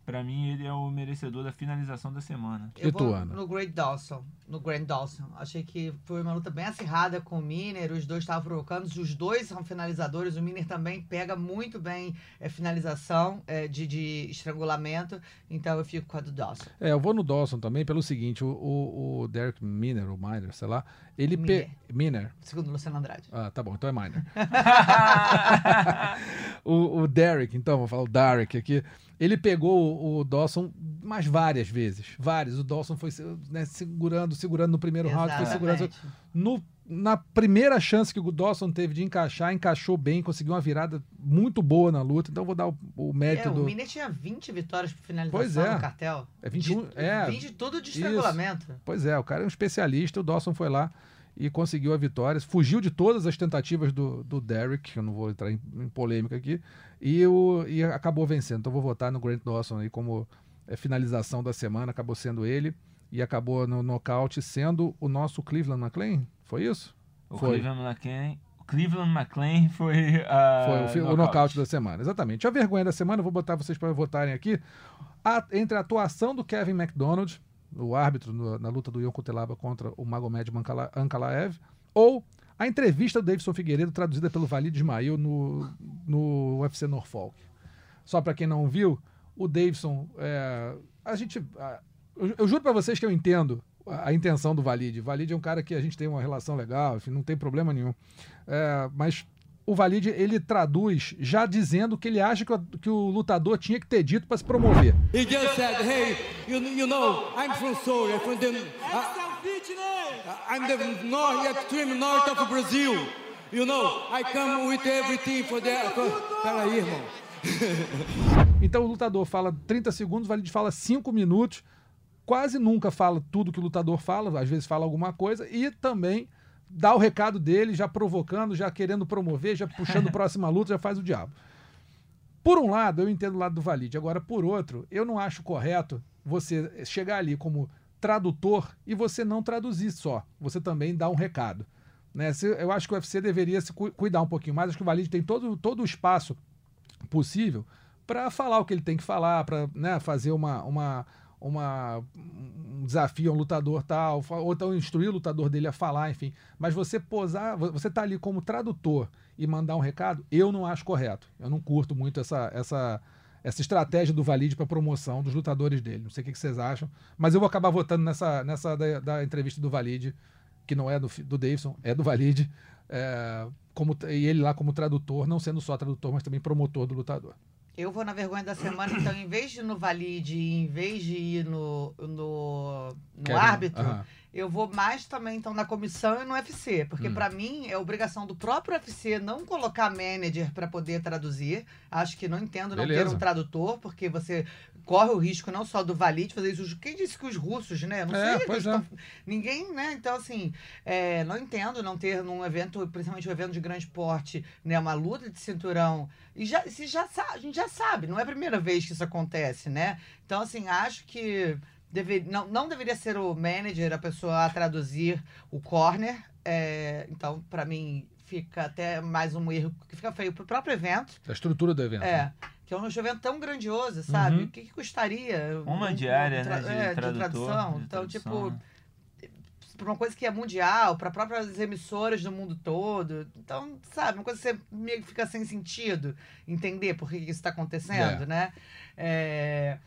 Pra mim, ele é o merecedor da finalização da semana. E Eu tu, vou Ana? no Great Dawson, no Grand Dawson. Achei que foi uma luta bem acirrada com o Miner, os dois estavam provocando, os dois são finalizadores, o Miner também pega muito bem é, finalização é, de, de estrangulamento, então eu fico com a do Dawson. É, eu vou no Dawson também pelo seguinte: o, o, o Derek Miner, ou Miner, sei lá, ele. Pe... Miner. Segundo o Luciano Andrade. Ah, tá bom, então é Miner. o, o Derek, então, vou falar o Derek aqui. Ele pegou o, o Dawson mais várias vezes. Várias. O Dawson foi né, segurando, segurando no primeiro round, foi segurando. Exatamente. No, na primeira chance que o Dawson teve de encaixar, encaixou bem, conseguiu uma virada muito boa na luta. Então eu vou dar o, o mérito É, o do. Miner tinha 20 vitórias por finalização Pois é. no cartel. É 21. De, é, 20 tudo de estrangulamento. Pois é, o cara é um especialista, o Dawson foi lá e conseguiu a vitória. Fugiu de todas as tentativas do, do Derek, que eu não vou entrar em, em polêmica aqui, e, o, e acabou vencendo. Então vou votar no Grant Dawson aí como é, finalização da semana, acabou sendo ele e acabou no nocaute sendo o nosso Cleveland McLean. Foi isso? O Foi. Cleveland McLean, o Cleveland McLean foi, a Foi o, fi- o nocaute da semana, exatamente. A vergonha da semana, eu vou botar vocês para votarem aqui. A- entre a atuação do Kevin McDonald, o árbitro no- na luta do Ion Cutelaba contra o Magomed Ankalaev, ou a entrevista do Davidson Figueiredo, traduzida pelo Valide Ismail no, no UFC Norfolk. Só para quem não viu, o Davidson, é, a gente, a- eu, eu juro para vocês que eu entendo a, a intenção do Valide. O Valide é um cara que a gente tem uma relação legal, enfim, não tem problema nenhum. É, mas o Valide ele traduz já dizendo o que ele acha que o, que o lutador tinha que ter dito para se promover. He just said, hey, you, you know, I'm from Seoul, I'm from the, I, I'm the north, extreme north of Brazil. You know, I come with everything for the... For, peraí, irmão. Então o lutador fala 30 segundos, o Valide fala 5 minutos, quase nunca fala tudo que o lutador fala, às vezes fala alguma coisa, e também dá o recado dele, já provocando, já querendo promover, já puxando próxima luta, já faz o diabo. Por um lado, eu entendo o lado do Valide. Agora, por outro, eu não acho correto você chegar ali como tradutor e você não traduzir só. Você também dá um recado. Né? Eu acho que o UFC deveria se cu- cuidar um pouquinho mais. Acho que o Valide tem todo, todo o espaço possível para falar o que ele tem que falar, para fazer uma, uma, uma, um desafio a um lutador tal, ou então instruir o lutador dele a falar, enfim. Mas você posar, vo- você tá ali como tradutor e mandar um recado, eu não acho correto. Eu não curto muito essa, essa, essa estratégia do Valide para promoção dos lutadores dele. Não sei o que vocês acham, mas eu vou acabar votando nessa, nessa da, da entrevista do Valide, que não é do, do Davidson, é do Valide, é, como, e ele lá como tradutor, não sendo só tradutor, mas também promotor do lutador. Eu vou na vergonha da semana, então, em vez de ir no valide, em vez de ir no, no, no Kevin, árbitro, aham. Eu vou mais também, então, na comissão e no UFC. Porque, Hum. pra mim, é obrigação do próprio UFC não colocar manager pra poder traduzir. Acho que não entendo não ter Beleza. um tradutor, porque você corre o risco não só do valide fazer isso. Quem disse que os russos, né? Não É, sei. pois é. Ninguém, né? Então, assim, é, não entendo não ter num evento, principalmente um evento de grande porte, né? Uma luta de cinturão. E já, se já a gente já sabe, não é a primeira vez que isso acontece, né? Então, assim, acho que deve, não, não deveria ser o manager a pessoa a traduzir o corner. É, então, pra mim, fica até mais um erro que fica feio pro próprio evento. Da estrutura do evento. É. né? Que é um evento tão grandioso, sabe? Uhum. O que, que custaria? Uma um- diária, um tra- né, de é, tradutor, tradução. de então, tradução, tipo, né? pra uma coisa que é mundial, para próprias emissoras do mundo todo. Então, sabe, uma coisa que você meio que fica sem sentido entender por que que isso está acontecendo, É. né? É,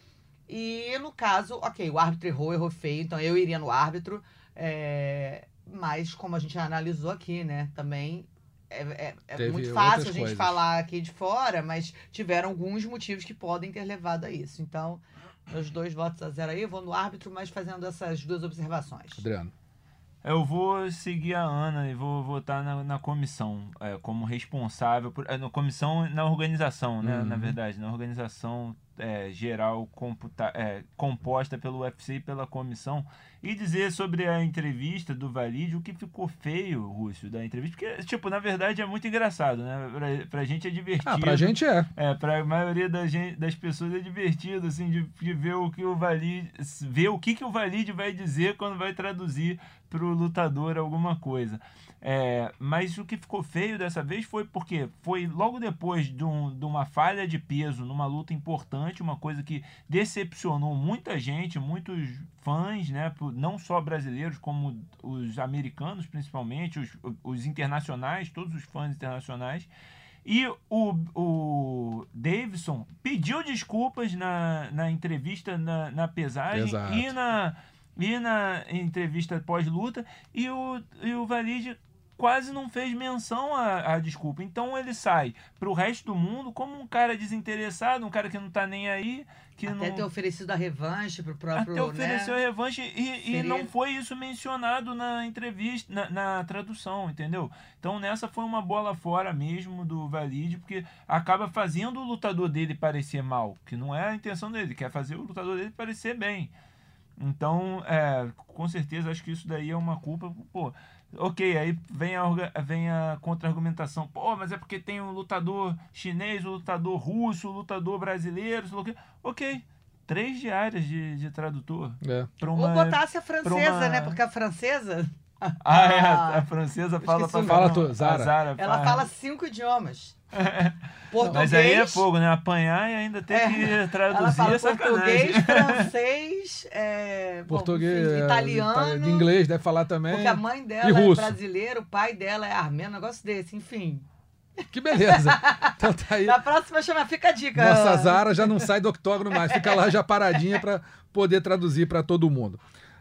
E no caso, ok, o árbitro errou, errou feio, então eu iria no árbitro. é, Mas, como a gente analisou aqui, né, também. É, é- é muito fácil a gente coisas. falar aqui de fora, mas tiveram alguns motivos que podem ter levado a isso. Então, meus dois votos a zero aí, eu vou no árbitro, mas fazendo essas duas observações. Adriano. Eu vou seguir a Ana e vou votar na, na comissão, é, como responsável, por, é, na comissão, na organização, né? Uhum. Na verdade, na organização é, geral computa, é, composta pelo UFC e pela comissão. E dizer sobre a entrevista do Valide, o que ficou feio, Rússio, da entrevista. Porque, tipo, na verdade é muito engraçado, né? Pra, pra gente é divertido. Ah, pra gente é. É, pra maioria da gente, das pessoas é divertido, assim, de, de ver o que o Valide. ver o que, que o Valide vai dizer quando vai traduzir pro lutador alguma coisa. É, mas o que ficou feio dessa vez foi porque foi logo depois de, um- de uma falha de peso numa luta importante, uma coisa que decepcionou muita gente, muitos fãs, né, não só brasileiros, como os americanos principalmente, os, os internacionais, todos os fãs internacionais. E o, o Davidson pediu desculpas na, na entrevista na, na pesagem Exato. e na, e na entrevista pós-luta. E o, e o Valide quase não fez menção à, desculpa. Então ele sai pro resto do mundo como um cara desinteressado, um cara que não tá nem aí, que Até não ter oferecido a revanche pro próprio. até ofereceu a né? revanche e, e não foi isso mencionado na entrevista, na, na tradução, entendeu? Então nessa foi uma bola fora mesmo do Valide, porque acaba fazendo o lutador dele parecer mal, que não é a intenção dele, quer fazer o lutador dele parecer bem. Então, é, com certeza, acho que isso daí é uma culpa. Pô, ok, aí vem a, vem a contra-argumentação. Pô, mas é porque tem um lutador chinês, um lutador russo, um lutador brasileiro, sei lá o quê. Ok, três diárias de, de tradutor. É. Pra Ou uma... botasse a francesa, uma- né? Porque a francesa, Ah, é, a, a francesa fala pra. Fala tu, Zara. a Zara ela fala cinco idiomas. Português. Mas aí é fogo, né? Apanhar e ainda ter É. que Ela traduzir fala sacanagem. português, francês, é, bom, Português, enfim, é, italiano. ita- inglês deve falar também. Porque a mãe E dela é russo. brasileira, o pai dela é armênio, um negócio desse, enfim. Que beleza. Então tá aí. Na próxima chama, fica a dica. Nossa Zara já não sai do octógono mais, fica lá já paradinha para poder traduzir para todo mundo.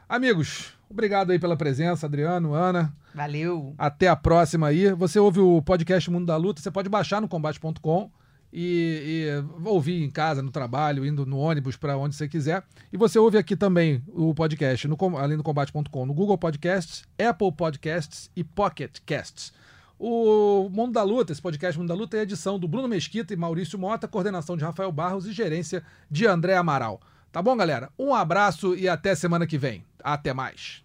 Amigos, obrigado aí pela presença, Adriano, Ana. Valeu. Até a próxima aí. Você ouve o podcast Mundo da Luta, você pode baixar no combate.com e, e ouvir em casa, no trabalho, indo no ônibus, para onde você quiser. E você ouve aqui também o podcast, no, além do combate.com, no Google Podcasts, Apple Podcasts e Pocket Casts. O Mundo da Luta, esse podcast Mundo da Luta, é edição do Bruno Mesquita e Maurício Mota, coordenação de Rafael Barros e gerência de André Amaral. Tá bom, galera? Um abraço e até semana que vem. Até mais.